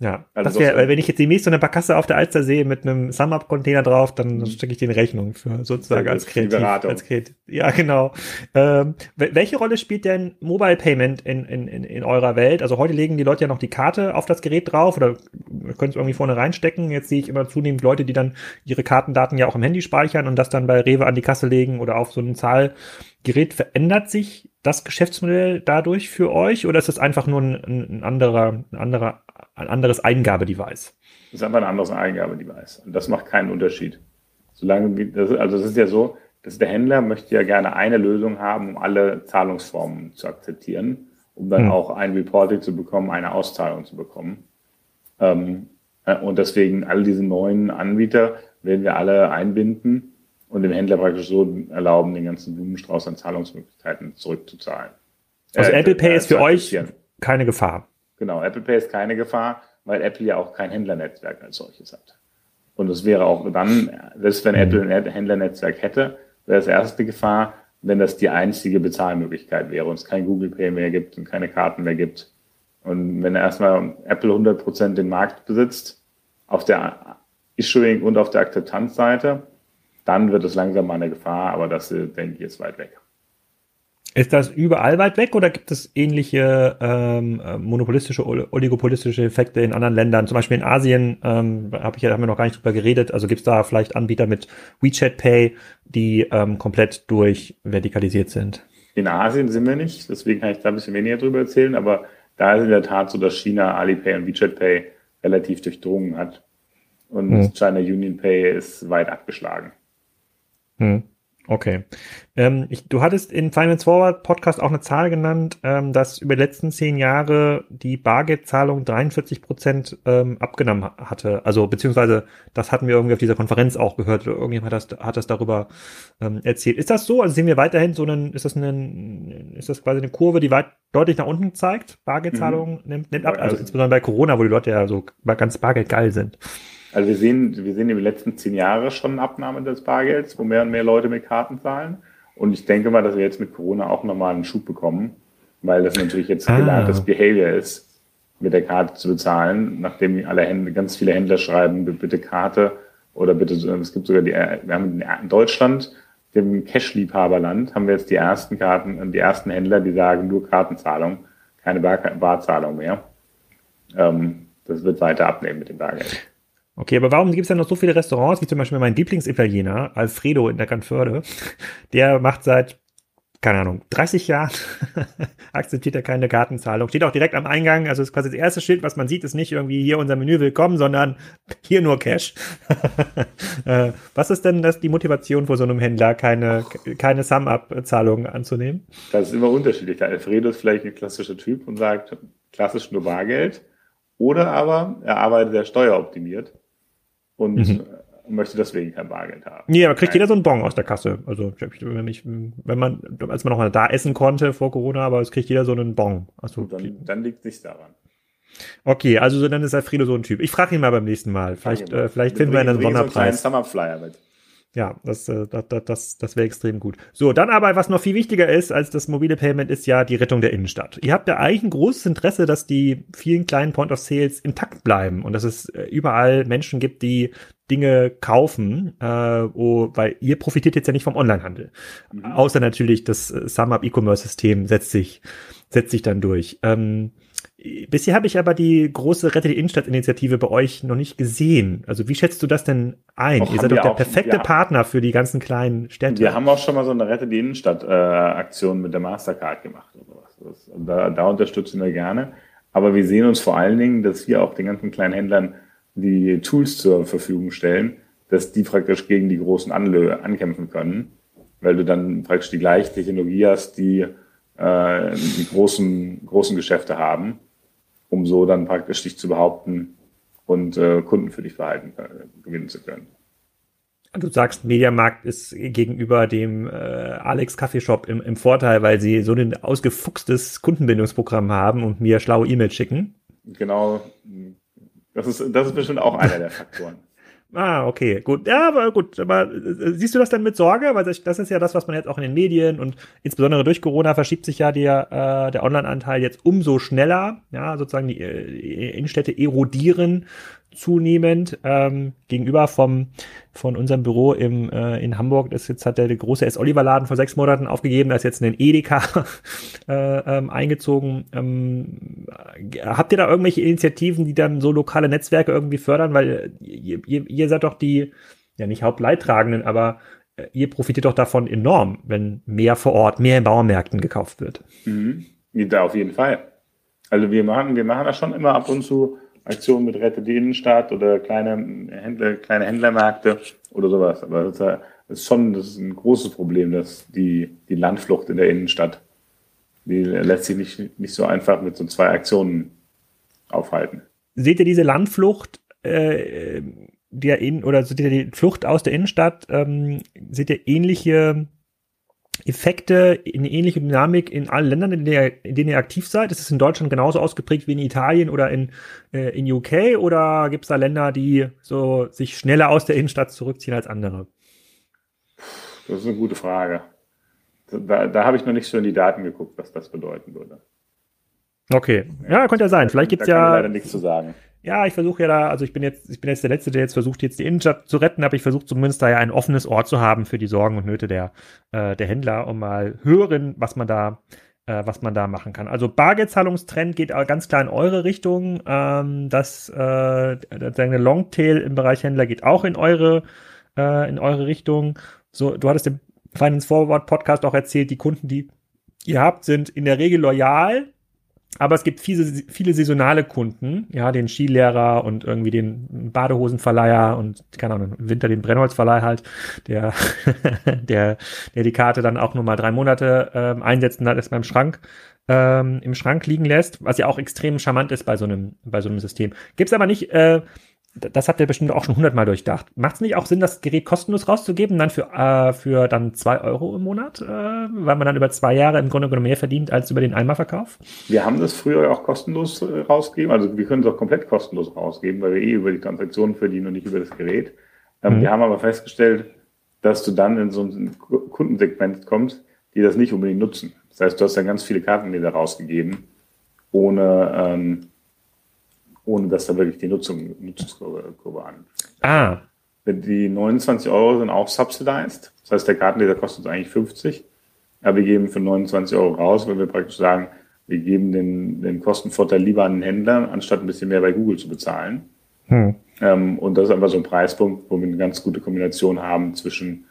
Ja, Also das wäre, so- wenn ich jetzt demnächst so eine Barkasse auf der Alster sehe mit einem Sum-Up-Container drauf, dann stecke ich den Rechnung für sozusagen als kreativ, Beratung. als kreativ. Ja, genau. Ähm, wel- welche Rolle spielt denn Mobile Payment in, in, in, in eurer Welt? Also heute legen die Leute ja noch die Karte auf das Gerät drauf oder können es irgendwie vorne reinstecken. Jetzt sehe ich immer zunehmend Leute, die dann ihre Kartendaten ja auch im Handy speichern und das dann bei Rewe an die Kasse legen oder auf so ein Zahlgerät. Verändert sich das Geschäftsmodell dadurch für euch oder ist das einfach nur ein, ein anderer, ein anderer, ein anderes Eingabedevice? Das ist einfach ein anderes Eingabedevice. Und das macht keinen Unterschied. Solange, das, also es ist ja so, dass der Händler möchte ja gerne eine Lösung haben, um alle Zahlungsformen zu akzeptieren, um dann Hm. auch ein Reporting zu bekommen, eine Auszahlung zu bekommen. Ähm, äh, und deswegen all diese neuen Anbieter werden wir alle einbinden und dem Händler praktisch so erlauben, den ganzen Blumenstrauß an Zahlungsmöglichkeiten zurückzuzahlen. Also Äh, Apple Pay äh, ist für euch keine Gefahr. Genau, Apple Pay ist keine Gefahr, weil Apple ja auch kein Händlernetzwerk als solches hat. Und es wäre auch dann, selbst wenn Apple ein Händlernetzwerk hätte, wäre es erst eine Gefahr, wenn das die einzige Bezahlmöglichkeit wäre und es kein Google Pay mehr gibt und keine Karten mehr gibt. Und wenn erstmal Apple 100% den Markt besitzt, auf der Issuing und auf der Akzeptanzseite, dann wird es langsam mal eine Gefahr, aber das, äh, denke ich, ist weit weg. Ist das überall weit weg oder gibt es ähnliche ähm, äh, monopolistische, ol- oligopolistische Effekte in anderen Ländern? Zum Beispiel in Asien ähm, hab ich, ja- haben wir noch gar nicht drüber geredet. Also gibt es da vielleicht Anbieter mit WeChat Pay, die ähm, komplett durchvertikalisiert sind? In Asien sind wir nicht, deswegen kann ich da ein bisschen weniger drüber erzählen, aber da ist in der Tat so, dass China Alipay und WeChat Pay relativ durchdrungen hat. Und Hm. China Union Pay ist weit abgeschlagen. Hm. Okay. Ähm, ich, du hattest in Finance Forward Podcast auch eine Zahl genannt, ähm, dass über die letzten zehn Jahre die Bargeldzahlung 43 Prozent ähm, abgenommen ha- hatte. Also beziehungsweise das hatten wir irgendwie auf dieser Konferenz auch gehört. Oder irgendjemand hat das, hat das darüber ähm, erzählt. Ist das so? Also sehen wir weiterhin so einen, ist das ein, ist das quasi eine Kurve, die weit deutlich nach unten zeigt? Bargeldzahlung nimmt, nimmt ab. Also Also- insbesondere bei Corona, wo die Leute ja so ganz bargeldgeil sind. Also wir sehen, wir sehen in den letzten zehn Jahren schon eine Abnahme des Bargelds, wo mehr und mehr Leute mit Karten zahlen. Und ich denke mal, dass wir jetzt mit Corona auch nochmal einen Schub bekommen, weil das natürlich jetzt Ah. gelerntes Behavior ist, mit der Karte zu bezahlen, nachdem alle Händler, ganz viele Händler schreiben, bitte Karte oder bitte, es gibt sogar die, wir haben in Deutschland, dem Cash-Liebhaberland, haben wir jetzt die ersten Karten, die ersten Händler, die sagen nur Kartenzahlung, keine Bar Barzahlung mehr. Ähm, das wird weiter abnehmen mit dem Bargeld. Okay, aber warum gibt es denn noch so viele Restaurants, wie zum Beispiel mein Lieblingsitaliener, Alfredo in der Canförde, der macht seit, keine Ahnung, 30 Jahren, [LAUGHS] akzeptiert er keine Kartenzahlung, steht auch direkt am Eingang, also ist quasi das erste Schild, was man sieht, ist nicht irgendwie hier unser Menü willkommen, sondern hier nur Cash. [LAUGHS] Äh, was ist denn das die Motivation für so einem Händler, keine, keine Sum-Up-Zahlungen anzunehmen? Das ist immer unterschiedlich. Der Alfredo ist vielleicht ein klassischer Typ und sagt, klassisch nur Bargeld. Oder aber er arbeitet sehr steueroptimiert und mhm. möchte deswegen kein Bargeld haben. Nee, aber kriegt Nein. jeder so einen Bon aus der Kasse. Also wenn, ich, wenn man, als man noch mal da essen konnte vor Corona, aber es kriegt jeder so einen Bon. Also, dann, dann liegt es daran. Okay, also dann ist der Frido so ein Typ. Ich frage ihn mal beim nächsten Mal. Vielleicht, äh, vielleicht finden wir einen Sonderpreis. So einen Summerflyer mit. Ja, das, äh, das, das, das wäre extrem gut. So, dann aber, was noch viel wichtiger ist als das mobile Payment, ist ja die Rettung der Innenstadt. Ihr habt ja eigentlich ein großes Interesse, dass die vielen kleinen Point of Sales intakt bleiben und dass es äh, überall Menschen gibt, die Dinge kaufen, äh, oh, weil ihr profitiert jetzt ja nicht vom Onlinehandel. Mhm. Außer natürlich das äh, SumUp E-Commerce-System setzt sich, setzt sich dann durch. Ähm, Bisher habe ich aber die große Rette die Innenstadt-Initiative bei euch noch nicht gesehen. Also wie schätzt du das denn ein? Auch Ihr seid doch der auch, perfekte ja. Partner für die ganzen kleinen Städte. Wir haben auch schon mal so eine Rette die Innenstadt-Aktion äh, mit der Mastercard gemacht oder was. Das, da, da unterstützen wir gerne. Aber wir sehen uns vor allen Dingen, dass wir auch den ganzen kleinen Händlern die Tools zur Verfügung stellen, dass die praktisch gegen die großen Anlö ankämpfen können, weil du dann praktisch die gleiche Technologie hast, die äh, die großen, großen Geschäfte haben um so dann praktisch dich zu behaupten und äh, Kunden für dich verhalten äh, gewinnen zu können. Du sagst, Mediamarkt ist gegenüber dem äh, Alex Kaffeeshop im, im Vorteil, weil sie so ein ausgefuchstes Kundenbindungsprogramm haben und mir schlaue E-Mails schicken. Genau. Das ist, das ist bestimmt auch einer der [LAUGHS] Faktoren. Ah, okay, gut. Ja, aber gut. Aber äh, siehst du das denn mit Sorge? Weil das, ist ja das, was man jetzt auch in den Medien und insbesondere durch Corona verschiebt sich ja der, äh, der Online-Anteil jetzt umso schneller. Ja, sozusagen die, äh, die Innenstädte erodieren zunehmend ähm, gegenüber vom von unserem Büro im äh, in Hamburg. Das jetzt hat der, große S. Oliver Laden vor sechs Monaten aufgegeben. Da ist jetzt ein Edeka [LAUGHS] äh, ähm, eingezogen. Ähm, habt ihr da irgendwelche Initiativen, die dann so lokale Netzwerke irgendwie fördern? Weil ihr, ihr, ihr seid doch die ja nicht Hauptleidtragenden, aber äh, ihr profitiert doch davon enorm, wenn mehr vor Ort, mehr in Bauernmärkten gekauft wird. Mhm. Da auf jeden Fall. Also wir machen, wir machen das schon immer ab und zu Aktionen mit Rette die Innenstadt oder kleine Händler, kleine Händlermärkte oder sowas. Aber das ist schon, das ist ein großes Problem, dass die, die Landflucht in der Innenstadt, die lässt sich nicht, nicht so einfach mit so zwei Aktionen aufhalten. Seht ihr diese Landflucht, äh, der in, oder seht ihr die Flucht aus der Innenstadt, ähm, seht ihr ähnliche Effekte, eine ähnliche Dynamik in allen Ländern, in, der, in denen ihr aktiv seid? Ist es in Deutschland genauso ausgeprägt wie in Italien oder in, äh, in UK? Oder gibt es da Länder, die so sich schneller aus der Innenstadt zurückziehen als andere? Das ist eine gute Frage. Da, da habe ich noch nicht so in die Daten geguckt, was das bedeuten würde. Okay, ja, könnte ja sein. Vielleicht gibt es ja. leider nichts zu sagen ja, ich versuche ja da, also ich bin jetzt, ich bin jetzt der Letzte, der jetzt versucht, jetzt die Innenstadt zu retten, aber ich versuche zumindest da ja ein offenes Ort zu haben für die Sorgen und Nöte der, äh, der Händler, um mal hören, was man da, äh, was man da machen kann. Also Bargeldzahlungstrend geht ganz klar in eure Richtung. Ähm, das, äh, der Longtail im Bereich Händler geht auch in eure, äh, in eure Richtung. So, du hattest im Finance Forward Podcast auch erzählt, die Kunden, die ihr habt, sind in der Regel loyal aber es gibt viele, viele saisonale Kunden, ja, den Skilehrer und irgendwie den Badehosenverleiher und, keine Ahnung, im Winter den Brennholzverleih halt, der, [LAUGHS] der, der die Karte dann auch nur mal drei Monate ähm, einsetzt und dann erstmal im Schrank, ähm, im Schrank liegen lässt, was ja auch extrem charmant ist bei so einem, bei so einem System. Gibt's aber nicht, äh, das habt ihr bestimmt auch schon hundertmal durchdacht. Macht es nicht auch Sinn, das Gerät kostenlos rauszugeben, dann für, äh, für dann zwei Euro im Monat, äh, weil man dann über zwei Jahre im Grunde genommen mehr verdient als über den Einmalverkauf? Wir haben das früher auch kostenlos äh, rausgegeben, also wir können es auch komplett kostenlos rausgeben, weil wir eh über die Transaktionen verdienen und nicht über das Gerät. Ähm, mhm. Wir haben aber festgestellt, dass du dann in so ein Kundensegment kommst, die das nicht unbedingt nutzen. Das heißt, du hast dann ganz viele Kartenleser rausgegeben, ohne ähm, ohne dass da wirklich die Nutzung, Nutzungskurve an. Ah. Die 29 Euro sind auch subsidized. Das heißt, der Kartenleser kostet uns eigentlich 50. Aber wir geben für 29 Euro raus, weil wir praktisch sagen, wir geben den, den Kostenvorteil lieber an den Händler, anstatt ein bisschen mehr bei Google zu bezahlen. Hm. Ähm, und das ist einfach so ein Preispunkt, wo wir eine ganz gute Kombination haben zwischen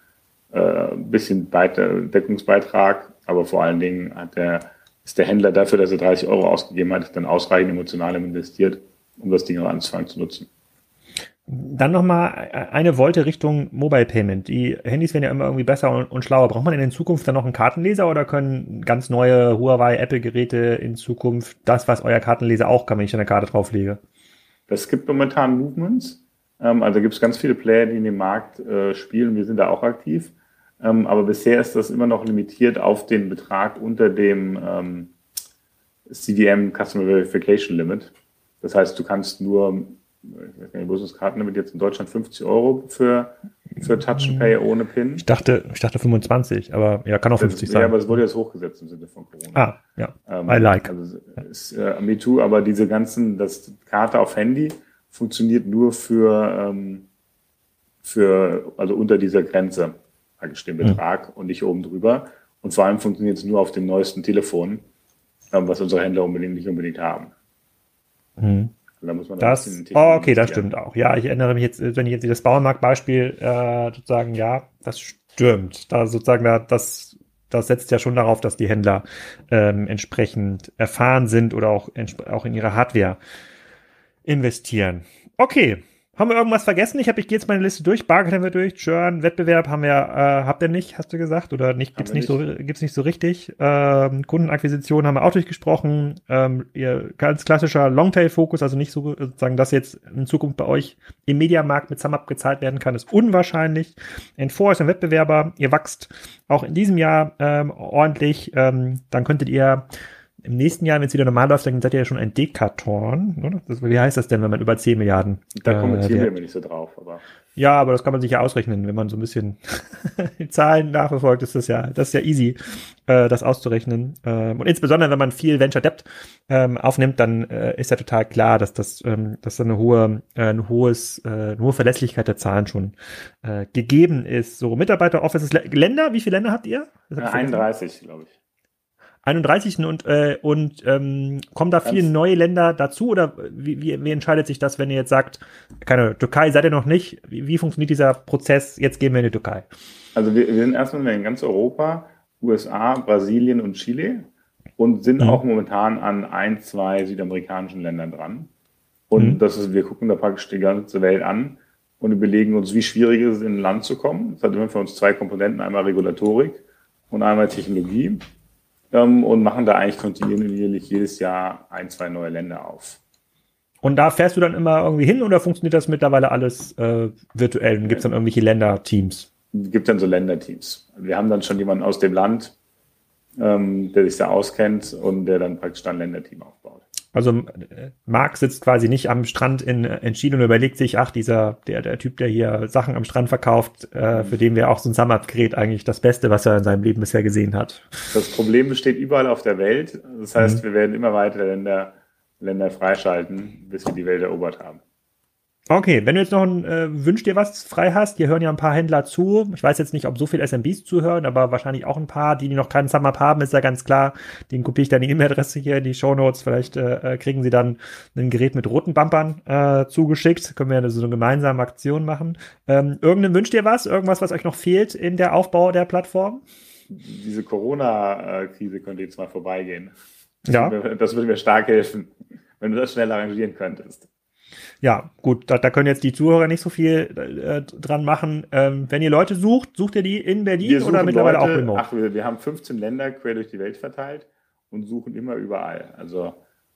äh, ein bisschen Deckungsbeitrag, aber vor allen Dingen hat der, ist der Händler dafür, dass er 30 Euro ausgegeben hat, dann ausreichend emotional investiert um das Ding auch anzufangen zu nutzen. Dann nochmal eine Wolte Richtung Mobile Payment. Die Handys werden ja immer irgendwie besser und, und, schlauer. Braucht man in Zukunft dann noch einen Kartenleser oder können ganz neue Huawei, Apple-Geräte in Zukunft das, was euer Kartenleser auch kann, wenn ich eine Karte drauflege? Das gibt momentan Movements. Ähm, also gibt es ganz viele Player, die in dem Markt äh, spielen. Wir sind da auch aktiv. Ähm, aber bisher ist das immer noch limitiert auf den Betrag unter dem ähm, CVM Customer Verification Limit. Das heißt, du kannst nur, ich weiß nicht, wo ist das Kartenlimit jetzt in Deutschland 50 Euro für, für Touch and Pay ohne PIN? Ich dachte, ich dachte 25, aber ja, kann auch 50 das, sein. Ja, aber es wurde jetzt hochgesetzt im Sinne von Corona. Ah, ja. Ähm, I like. Also ist, äh, me too, aber diese ganzen, das Karte auf Handy funktioniert nur für, ähm, für, also unter dieser Grenze, praktisch den hm. Betrag mhm. und nicht oben drüber. Und vor allem funktioniert es nur auf dem neuesten Telefon, ähm, was unsere Händler unbedingt nicht unbedingt haben. Mhm. Da muss man das, oh, okay, das stimmt auch. Ja, ich erinnere mich jetzt, wenn ich jetzt das Bauernmarkt-Beispiel äh, sozusagen, ja, das stimmt. Da sozusagen, da, das, das setzt ja schon darauf, dass die Händler ähm, entsprechend erfahren sind oder auch, auch in ihre Hardware investieren. Okay, haben wir irgendwas vergessen? Ich habe, ich gehe jetzt meine Liste durch. Bargeld haben wir durch. Churn, Wettbewerb haben wir, äh, habt ihr nicht, hast du gesagt? Oder nicht, gibt's nicht, nicht, so, gibt's nicht so richtig. Ähm, Kundenakquisition haben wir auch durchgesprochen. Ähm, ihr ganz klassischer Longtail-Fokus, also nicht so sozusagen, dass jetzt in Zukunft bei euch im Mediamarkt mit SumUp gezahlt werden kann, ist unwahrscheinlich. N4 ist ein Wettbewerber. Ihr wächst auch in diesem Jahr ähm, ordentlich. Ähm, dann könntet ihr im nächsten Jahr, wenn es wieder normal läuft, dann seid ihr ja schon ein Dekatorn, oder? Das, wie heißt das denn, wenn man über 10 Milliarden? Da kommentieren äh, wir immer nicht so drauf, aber. Ja, aber das kann man sich ja ausrechnen, wenn man so ein bisschen [LAUGHS] die Zahlen nachverfolgt, ist das ja, das ist ja easy, äh, das auszurechnen. Ähm, und insbesondere, wenn man viel Venture Debt ähm, aufnimmt, dann äh, ist ja total klar, dass das, ähm, dass da eine hohe, äh, ein hohes, äh, eine hohe Verlässlichkeit der Zahlen schon äh, gegeben ist. So Mitarbeiter, Offices, Länder, wie viele Länder habt ihr? Ja, 31, glaube ich. 31. und, äh, und ähm, kommen da viele neue Länder dazu oder wie, wie, wie entscheidet sich das, wenn ihr jetzt sagt, keine Türkei seid ihr noch nicht? Wie, wie funktioniert dieser Prozess? Jetzt gehen wir in die Türkei. Also wir, wir sind erstmal in ganz Europa, USA, Brasilien und Chile und sind mhm. auch momentan an ein, zwei südamerikanischen Ländern dran. Und mhm. das ist, wir gucken da praktisch die ganze Welt an und überlegen uns, wie schwierig ist es, in ein Land zu kommen. Das hat immer für uns zwei Komponenten, einmal Regulatorik und einmal Technologie ähm, und machen da eigentlich kontinuierlich jedes Jahr ein, zwei neue Länder auf. Und da fährst du dann immer irgendwie hin oder funktioniert das mittlerweile alles äh, virtuell? Und gibt es dann irgendwelche Länderteams? Gibt dann so Länderteams. Wir haben dann schon jemanden aus dem Land, ähm, der sich da auskennt und der dann praktisch dann ein Länderteam aufbaut. Also äh, Marc sitzt quasi nicht am Strand in, in Chile und überlegt sich, ach, dieser, der, der Typ, der hier Sachen am Strand verkauft, äh, für den wäre auch so ein Sum-Up-Gerät eigentlich das Beste, was er in seinem Leben bisher gesehen hat. Das Problem besteht überall auf der Welt. Das heißt, mhm. wir werden immer weiter Länder, Länder freischalten, bis wir die Welt erobert haben. Okay, wenn du jetzt noch ein äh, Wünsch dir was frei hast, hier hören ja ein paar Händler zu. Ich weiß jetzt nicht, ob so viele SMBs zuhören, aber wahrscheinlich auch ein paar, die noch keinen Sum-Up haben, ist ja ganz klar. Den kopiere ich dann die E-Mail-Adresse hier in die Show Notes. Vielleicht äh, äh, kriegen sie dann ein Gerät mit roten Bumpern äh, zugeschickt. Können wir so eine gemeinsame Aktion machen. Ähm, irgendein Wünsch dir was? Irgendwas, was euch noch fehlt in der Aufbau der Plattform? Diese Corona-Krise könnte jetzt mal vorbeigehen. Ja. Das würde mir stark helfen, wenn du das schnell arrangieren könntest. Ja, gut, da, da können jetzt die Zuhörer nicht so viel äh, dran machen. Ähm, wenn ihr Leute sucht, sucht ihr die in Berlin oder mittlerweile Leute, auch remote? Ach, wir, wir haben 15 Länder quer durch die Welt verteilt und suchen immer überall. Also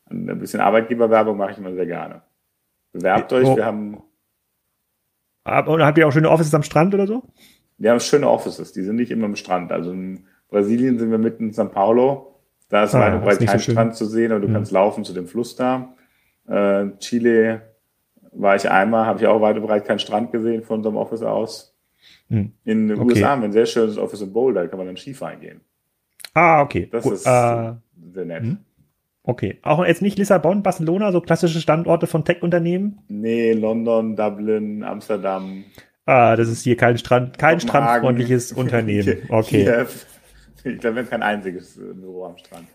ein bisschen Arbeitgeberwerbung mache ich immer sehr gerne. Bewerbt euch, oh. wir haben. Und habt ihr auch schöne Offices am Strand oder so? Wir haben schöne Offices, die sind nicht immer am Strand. Also in Brasilien sind wir mitten in São Paulo. Da ist ah, breit kein so Strand zu sehen, aber du hm. kannst laufen zu dem Fluss da. Äh, Chile war ich einmal, habe ich auch weit und breit keinen Strand gesehen von unserem Office aus. Hm. In den okay. USA haben wir ein sehr schönes Office in Boulder, da kann man dann Skifahren gehen. Ah, okay. Das Gut, ist äh, sehr nett. Hm. Okay. Auch jetzt nicht Lissabon, Barcelona, so klassische Standorte von Tech-Unternehmen? Nee, London, Dublin, Amsterdam. Ah, das ist hier kein Strand, kein strandfreundliches [LAUGHS] Unternehmen. Okay. [LAUGHS] ich glaube, wir haben kein einziges Büro am Strand.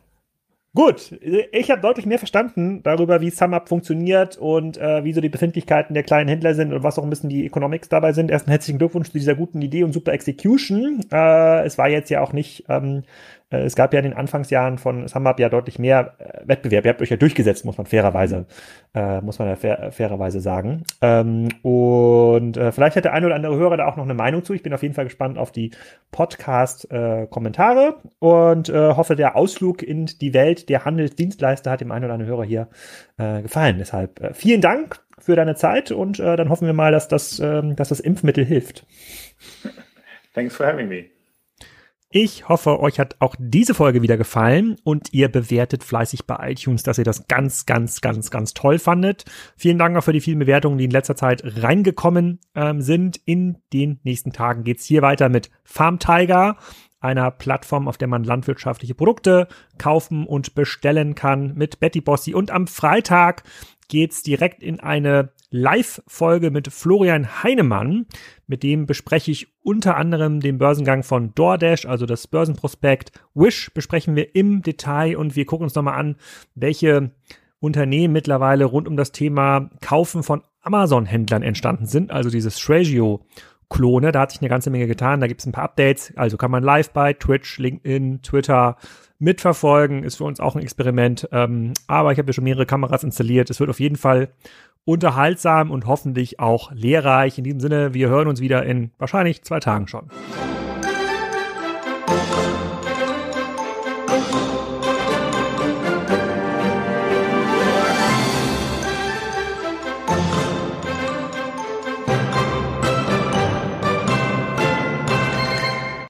Gut, ich habe deutlich mehr verstanden darüber, wie SumUp funktioniert und äh, wie so die Befindlichkeiten der kleinen Händler sind und was auch ein bisschen die Economics dabei sind. Erst einen herzlichen Glückwunsch zu dieser guten Idee und super Execution. Äh, es war jetzt ja auch nicht ähm, äh, es gab ja in den Anfangsjahren von SumUp ja deutlich mehr äh, Wettbewerb. Ihr habt euch ja durchgesetzt, muss man fairerweise, äh, muss man ja fair, fairerweise sagen. Ähm, und äh, vielleicht hat der eine oder andere Hörer da auch noch eine Meinung zu. Ich bin auf jeden Fall gespannt auf die Podcast-Kommentare äh, und äh, hoffe, der Ausflug in die Welt der Handelsdienstleister hat dem einen oder anderen Hörer hier äh, gefallen. Deshalb äh, vielen Dank für deine Zeit und äh, dann hoffen wir mal, dass das, ähm, dass das Impfmittel hilft. Thanks for having me. Ich hoffe, euch hat auch diese Folge wieder gefallen und ihr bewertet fleißig bei iTunes, dass ihr das ganz, ganz, ganz, ganz toll fandet. Vielen Dank auch für die vielen Bewertungen, die in letzter Zeit reingekommen ähm, sind. In den nächsten Tagen geht's hier weiter mit Farm Tiger, einer Plattform, auf der man landwirtschaftliche Produkte kaufen und bestellen kann mit Betty Bossi. Und am Freitag geht's direkt in eine Live-Folge mit Florian Heinemann. Mit dem bespreche ich unter anderem den Börsengang von DoorDash, also das Börsenprospekt. Wish besprechen wir im Detail und wir gucken uns nochmal an, welche Unternehmen mittlerweile rund um das Thema Kaufen von Amazon-Händlern entstanden sind, also dieses Shragio. Klone, da hat sich eine ganze Menge getan, da gibt es ein paar Updates, also kann man live bei Twitch, LinkedIn, Twitter mitverfolgen, ist für uns auch ein Experiment, ähm, aber ich habe ja schon mehrere Kameras installiert, es wird auf jeden Fall unterhaltsam und hoffentlich auch lehrreich. In diesem Sinne, wir hören uns wieder in wahrscheinlich zwei Tagen schon.